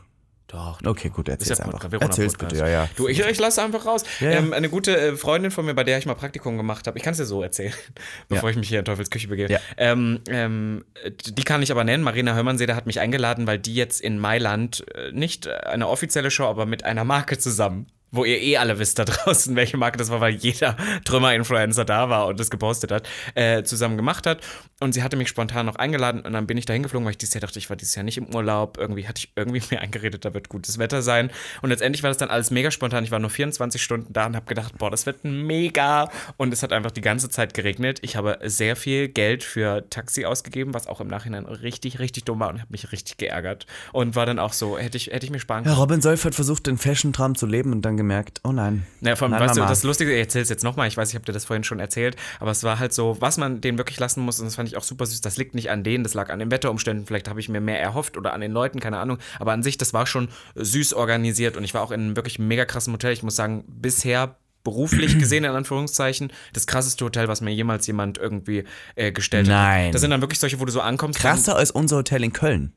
Doch. Okay, gut, erzähl's ja einfach. Erzähl's bitte, ja, ja. Du, ich, ich lasse einfach raus. Ja, ja. Ähm, eine gute äh, Freundin von mir, bei der ich mal Praktikum gemacht habe, ich kann es dir so erzählen, bevor ich mich hier in Teufels Küche begebe. Ähm, ähm, die kann ich aber nennen. Marina Hörmannseder hat mich eingeladen, weil die jetzt in Mailand äh, nicht eine offizielle Show, aber mit einer Marke zusammen. Wo ihr eh alle wisst da draußen, welche Marke das war, weil jeder Trümmer-Influencer da war und das gepostet hat, äh, zusammen gemacht hat. Und sie hatte mich spontan noch eingeladen und dann bin ich da hingeflogen, weil ich dieses Jahr dachte, ich war dieses Jahr nicht im Urlaub. Irgendwie hatte ich irgendwie mir eingeredet, da wird gutes Wetter sein. Und letztendlich war das dann alles mega spontan. Ich war nur 24 Stunden da und habe gedacht, boah, das wird mega. Und es hat einfach die ganze Zeit geregnet. Ich habe sehr viel Geld für Taxi ausgegeben, was auch im Nachhinein richtig, richtig dumm war und habe mich richtig geärgert. Und war dann auch so, hätte ich, hätte ich mir sparen Ja, können. Robin Solf hat versucht, den Fashion-Traum zu leben und dann gemerkt, oh nein. Naja, vor allem, Nein, weißt du, Mama. das Lustige, ich erzähle es jetzt nochmal, ich weiß, ich habe dir das vorhin schon erzählt, aber es war halt so, was man denen wirklich lassen muss, und das fand ich auch super süß, das liegt nicht an denen, das lag an den Wetterumständen, vielleicht habe ich mir mehr erhofft oder an den Leuten, keine Ahnung, aber an sich, das war schon süß organisiert und ich war auch in einem wirklich mega krassen Hotel, ich muss sagen, bisher beruflich gesehen, in Anführungszeichen, das krasseste Hotel, was mir jemals jemand irgendwie äh, gestellt Nein. hat. Das sind dann wirklich solche, wo du so ankommst. Krasser als unser Hotel in Köln.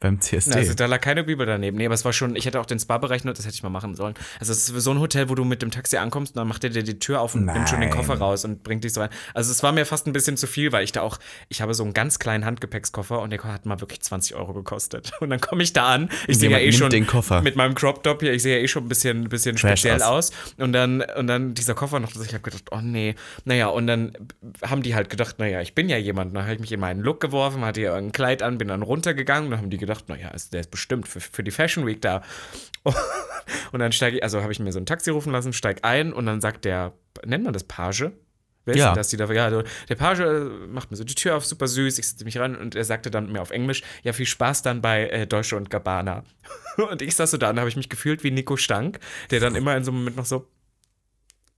Beim CSD. Also da lag keine Bibel daneben. Nee, aber es war schon, ich hätte auch den Spa-Bereich nur, das hätte ich mal machen sollen. Also es ist so ein Hotel, wo du mit dem Taxi ankommst und dann macht er dir die Tür auf und nimmt schon den Nein. Koffer raus und bringt dich so rein. Also es war mir fast ein bisschen zu viel, weil ich da auch, ich habe so einen ganz kleinen Handgepäckskoffer und der hat mal wirklich 20 Euro gekostet. Und dann komme ich da an, ich sehe ja eh schon den Koffer. mit meinem Crop-Top hier, ich sehe ja eh schon ein bisschen, bisschen Trash speziell aus. aus. Und dann, und dann dieser Koffer noch, ich habe gedacht, oh nee. Naja, und dann haben die halt gedacht, naja, ich bin ja jemand. Dann habe ich mich in meinen Look geworfen, hatte ja ein Kleid an, bin dann runtergegangen. Dann haben die gedacht, naja, ist- der ist bestimmt für, für die Fashion Week da. Und dann steige ich, also habe ich mir so ein Taxi rufen lassen, steig ein und dann sagt der, nennt man das Page? Wer ist Ja. denn das, die da, ja, also der Page äh, macht mir so die Tür auf, super süß, ich setze mich rein und er sagte dann mir auf Englisch, ja, viel Spaß dann bei äh, Deutsche und Gabbana. Und ich saß so da und habe ich mich gefühlt wie Nico Stank, der dann immer in so einem Moment noch so,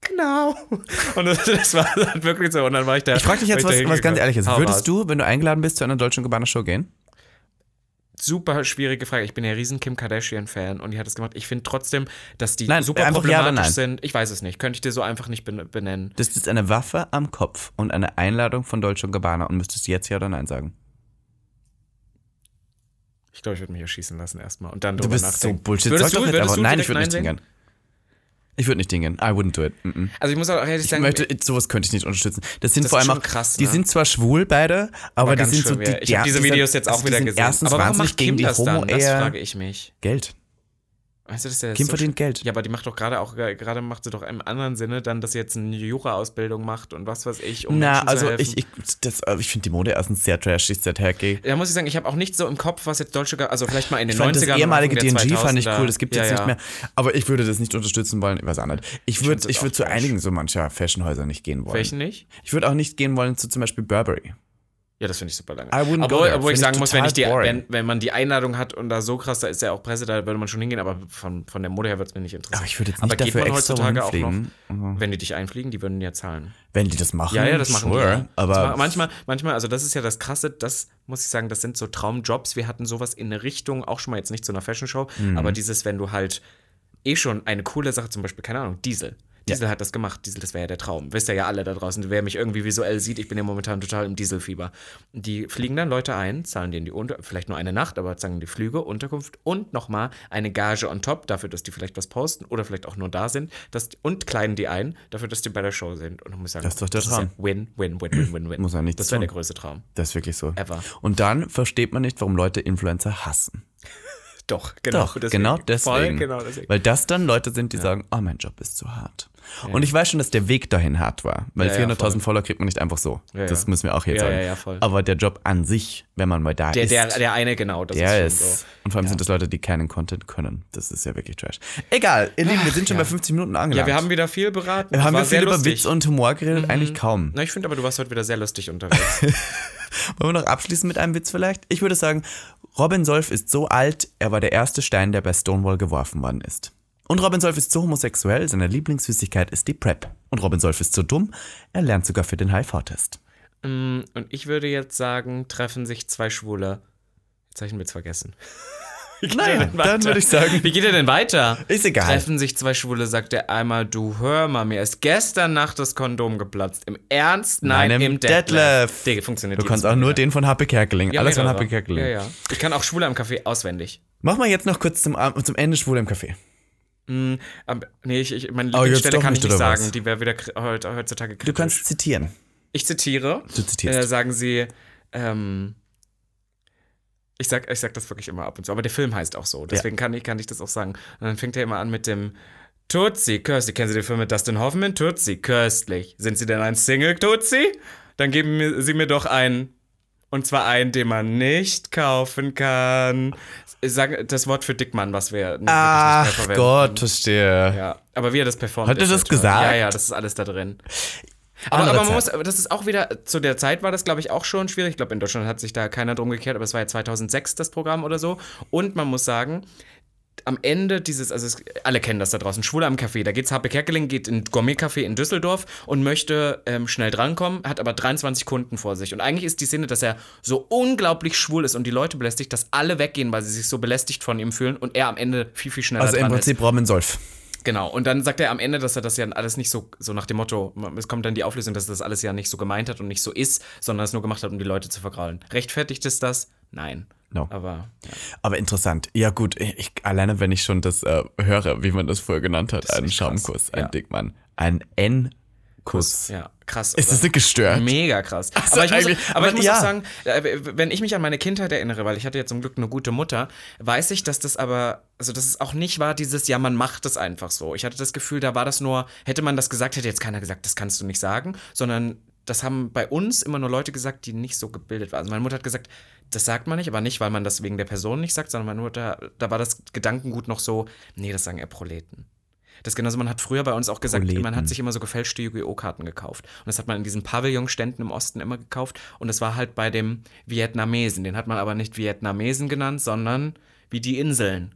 genau. Und das, das war dann wirklich so und dann war ich da. ich frage dich jetzt was, was ganz ehrliches. Würdest du, wenn du eingeladen bist, zu einer deutschen Gabbana Show gehen? Super schwierige Frage. Ich bin ja riesen Kim Kardashian-Fan und die hat es gemacht. Ich finde trotzdem, dass die Nein, super ja problematisch nein. sind. Ich weiß es nicht. Könnte ich dir so einfach nicht ben- benennen. Das ist eine Waffe am Kopf und eine Einladung von Deutsche und Gabbana und müsstest jetzt ja oder nein sagen. Ich glaube, ich würde mich erschießen lassen erstmal und dann Du bist so nachdenken. Bullshit. Würdest Sag du, doch nicht du Nein, ich würde nicht sagen? Ich würde nicht hingehen. I wouldn't do it. Mm -mm. Also ich muss auch ehrlich Ich sagen, möchte, sowas könnte ich nicht unterstützen. Das sind Das vor allem auch, krass, die ne? sind zwar schwul beide, aber, die ganz sind so die, Ich habe diese Videos jetzt auch also die wieder gesehen. Erstens Aber warum macht gegen Kim die das dann? Das frage ich mich. Geld. Weißt du, das ist ja Kim so verdient Geld. Ja, aber die macht doch gerade auch, gerade macht sie doch im anderen Sinne dann, dass sie jetzt eine Jura-Ausbildung macht und was weiß ich, um Na, Menschen also helfen. ich, ich, das, äh, ich finde die Mode erstens sehr trashig, sehr tacky. Da muss ich sagen, ich habe auch nicht so im Kopf, was jetzt deutsche, also vielleicht mal in den Ich fand 90ern. das ehemalige DNG fand ich 2000er. cool, das gibt es ja, jetzt ja. nicht mehr. Aber ich würde das nicht unterstützen wollen, ich weiß auch nicht. Ich würde ich würd zu einigen so mancher Fashionhäuser nicht gehen wollen. Welchen nicht? Ich würde auch nicht gehen wollen zu zum Beispiel Burberry. Ja, das finde ich super lange. Go Obwohl, ich sagen ich muss, wenn, ich die, wenn, wenn man die Einladung hat und da so krass, da ist ja auch Presse, da würde man schon hingehen, aber von, von der Mode her wird es mir nicht interessieren. Aber ich würde jetzt aber nicht geht dafür man extra heutzutage auch noch, wenn die dich einfliegen, die würden ja zahlen. Wenn die das machen, Ja, ja, das machen sure, die. ja. Aber manchmal, manchmal, also das ist ja das Krasse, das muss ich sagen, das sind so Traumjobs. Wir hatten sowas in eine Richtung, auch schon mal jetzt nicht zu einer Fashion Show, Mhm. aber dieses, wenn du halt eh schon eine coole Sache, zum Beispiel, keine Ahnung, Diesel. Diesel hat das gemacht. Diesel, das wäre ja der Traum. Wisst ihr ja alle da draußen. Wer mich irgendwie visuell sieht, ich bin ja momentan total im Dieselfieber. Die fliegen dann Leute ein, zahlen denen die Unter vielleicht nur eine Nacht, aber zahlen die Flüge, Unterkunft und nochmal eine Gage on top dafür, dass die vielleicht was posten oder vielleicht auch nur da sind. Dass, und kleiden die ein, dafür, dass die bei der Show sind. Und ich muss sagen, Das ist doch der ja Traum. Win, win, win, win, win, win. Muss ja nichts Das wäre der größte Traum. das ist wirklich so. Ever. Und dann versteht man nicht, warum Leute Influencer hassen. Doch, genau. Doch, genau deswegen. Voll, genau deswegen. Weil das dann Leute sind, die sagen, oh, mein Job ist zu hart. Und ich weiß schon, dass der Weg dahin hart war, weil Ja, ja, 400.000 voll. Follower kriegt man nicht einfach so. Ja, das ja. müssen wir auch jetzt Ja, sagen. ja, ja, voll. Aber der Job an sich, wenn man mal da der, ist, der, der eine, genau. Das der ist, ist. schon so. Und vor allem sind das Leute, die keinen Content können. Das ist ja wirklich trash. Egal, ihr Lieben, wir sind schon ja. bei 50 Minuten angelangt. Ja, wir haben wieder viel beraten. haben War wir viel über lustig. Mhm. Witz und Humor geredet? Eigentlich kaum. Na, ich finde aber, du warst heute wieder sehr lustig unterwegs. Wollen wir noch abschließen mit einem Witz vielleicht? Ich würde sagen, Robin Solf ist so alt, er war der erste Stein, der bei Stonewall geworfen worden ist. Und Robin Solf ist so homosexuell, seine Lieblingssüßigkeit ist die Prep. Und Robin Solf ist so dumm, er lernt sogar für den HIV-Test. Mm, Und ich würde jetzt sagen, treffen sich zwei Schwule. Jetzt habe ich den Witz vergessen. Naja, er dann würde ich sagen- Wie geht er denn weiter? Ist egal. Treffen sich zwei Schwule, sagt der einmal, du hör mal, mir ist gestern Nacht das Kondom geplatzt. Im Ernst? Nein, Nein, im im Detlef. Detlef. Der funktioniert Du kannst auch nur den von Happy Kerkeling. Ja, Alles von. Happy Kerkeling. Ja, ja. Ich kann auch Schwule am Café auswendig. Mach mal jetzt noch kurz zum, Ab- zum Ende Schwule im Café. Aber, nee, ich, ich, meine Oh, Lieblingsstelle kann ich nicht, nicht oder was? sagen. Die wäre wieder heutzutage kritisch. Du kannst zitieren. Ich zitiere. Du zitierst. Äh, sagen sie, ähm, ich sag, ich sag das wirklich immer ab und zu, aber der Film heißt auch so, deswegen kann, ich, kann ich das auch sagen. Und dann fängt er immer an mit dem Tutsi, köstlich. Kennen Sie den Film mit Dustin Hoffman? Tutsi, köstlich. Sind Sie denn ein Single, Tutsi? Dann geben Sie mir doch einen. Und zwar einen, den man nicht kaufen kann. Ich sag das Wort für Dickmann, was wir Ach nicht mehr verwenden. Gott, verstehe. Ja, aber wie er das performt. Hat er das ja gesagt? Ja, ja, das ist alles da drin. Aber, aber man muss, das ist auch wieder, zu der Zeit war das, glaube ich, auch schon schwierig. Ich glaube, in Deutschland hat sich da keiner drum gekehrt, aber es war ja 2006 das Programm oder so. Und man muss sagen, am Ende dieses, also es, alle kennen das da draußen, Schwule am Café. Da geht's Happe Kerkeling, geht in ein Gourmet-Café in Düsseldorf und möchte ähm, schnell drankommen, hat aber 23 Kunden vor sich. Und eigentlich ist die Szene, dass er so unglaublich schwul ist und die Leute belästigt, dass alle weggehen, weil sie sich so belästigt von ihm fühlen und er am Ende viel, viel schneller Also im Prinzip Robin Solf. Genau. Und dann sagt er am Ende, dass er das ja alles nicht so, so nach dem Motto, es kommt dann die Auflösung, dass er das alles ja nicht so gemeint hat und nicht so ist, sondern es nur gemacht hat, um die Leute zu vergraulen. Rechtfertigt es das? Nein. No. Aber ja. Aber interessant. Ja gut, ich, alleine wenn ich schon das äh, höre, wie man das vorher genannt hat, ein. Schaumkuss, ein Ja. Dickmann, ein N-Kuss. Ja, krass. Ist oder? das nicht gestört? Mega krass. Also aber ich muss, eigentlich- aber aber ich muss ja. auch sagen, äh, wenn ich mich an meine Kindheit erinnere, weil ich hatte ja zum Glück eine gute Mutter, weiß ich, dass das aber, also dass es auch nicht war dieses, ja, man macht es einfach so. Ich hatte das Gefühl, da war das nur, hätte man das gesagt, hätte jetzt keiner gesagt, das kannst du nicht sagen, sondern das haben bei uns immer nur Leute gesagt, die nicht so gebildet waren. Also meine Mutter hat gesagt, das sagt man nicht, aber nicht, weil man das wegen der Person nicht sagt, sondern meine Mutter, da war das Gedankengut noch so, nee, das sagen eher Proleten. Das ist genauso, man hat früher bei uns auch gesagt, Proleten. man hat sich immer so gefälschte Yu-Gi-Oh! Karten gekauft. Und das hat man in diesen Pavillonständen im Osten immer gekauft. Und das war halt bei dem Vietnamesen. Den hat man aber nicht Vietnamesen genannt, sondern wie die Inseln.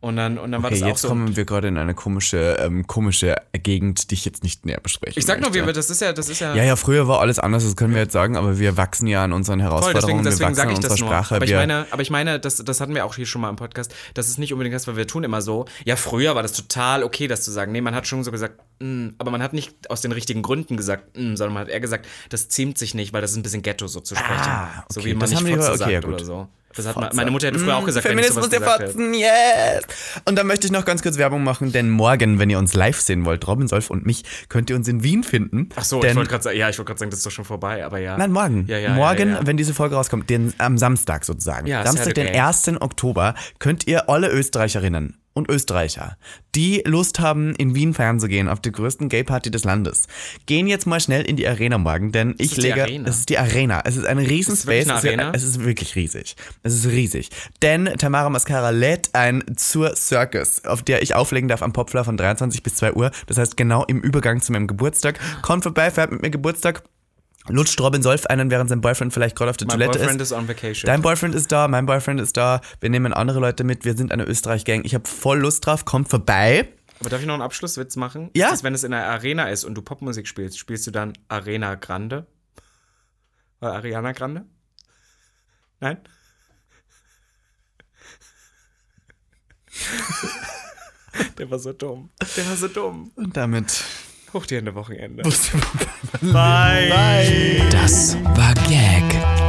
Und dann, und dann war Okay, das auch jetzt so. kommen wir gerade in eine komische, ähm, komische Gegend, die ich jetzt nicht näher bespreche. ich sag nur, wir, das ist ja, das ist ja. Ja, ja, früher war alles anders, das können wir jetzt sagen, aber wir wachsen ja an unseren Voll, Herausforderungen, deswegen, deswegen wir wachsen sage an ich unserer das nur. Sprache. aber ich meine, aber ich meine, das, das hatten wir auch hier schon mal im Podcast, dass es nicht unbedingt das, weil wir tun immer so. Ja, früher war das total okay, das zu sagen. Nee, man hat schon so gesagt, mm, aber man hat nicht aus den richtigen Gründen gesagt, mm, sondern man hat eher gesagt, das ziemt sich nicht, weil das ist ein bisschen Ghetto so zu sprechen. Ah, So okay, wie man das nicht haben wir- okay, sagt ja, gut. oder so. Das hat Fotze. meine Mutter hätte früher auch gesagt, Feminismus wenn ich der sowas hätte. Fotzen, yes! Und dann möchte ich noch ganz kurz Werbung machen, denn morgen, wenn ihr uns live sehen wollt, Robin Solf und mich, könnt ihr uns in Wien finden. Ach so, ich wollte gerade sagen, ja, ich wollte gerade sagen, das ist doch schon vorbei, aber ja. Nein, morgen. Ja, ja, morgen, ja, wenn diese Folge rauskommt, den, am Samstag sozusagen. Ja, Samstag, den Saturday. 1. Oktober, könnt ihr alle Österreicherinnen und Österreicher, die Lust haben, in Wien feiern zu gehen, auf die größten Gay-Party des Landes, gehen jetzt mal schnell in die Arena morgen, denn ich ist die lege, Arena? es ist die Arena, es ist ein riesen Ist Space, es ist- es ist wirklich riesig, es ist riesig, denn Tamara Mascara lädt ein zur Circus, auf der ich auflegen darf am Popfler von 23 bis 2 Uhr, das heißt genau im Übergang zu meinem Geburtstag, kommt vorbei, feiert mit mir Geburtstag, lutscht Robin Solf einen, während sein Boyfriend vielleicht gerade auf der My Toilette boyfriend ist. is on vacation. Dein Boyfriend ist da, mein Boyfriend ist da, wir nehmen andere Leute mit, wir sind eine Österreich-Gang. Ich habe voll Lust drauf, kommt vorbei. Aber darf ich noch einen Abschlusswitz machen? Ja. Ist das, wenn es in einer Arena ist und du Popmusik spielst, spielst du dann Arena Grande? Oder Ariana Grande? Nein? Der war so dumm. Der war so dumm. Und damit. Hoch dir Ende Wochenende. Bye. Das war Gag,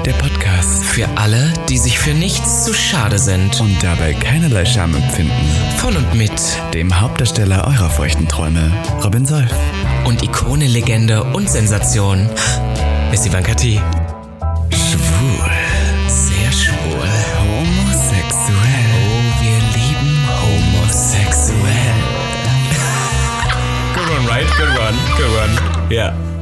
Der Podcast. für alle, die sich für nichts zu schade sind. Und dabei keinerlei Scham empfinden. Von und mit Dem Hauptdarsteller eurer feuchten Träume, Robin Solf. und Ikone, Legende und Sensation ist Ivanka T. Schwul. Good one, right? Good one. Good one. Ja.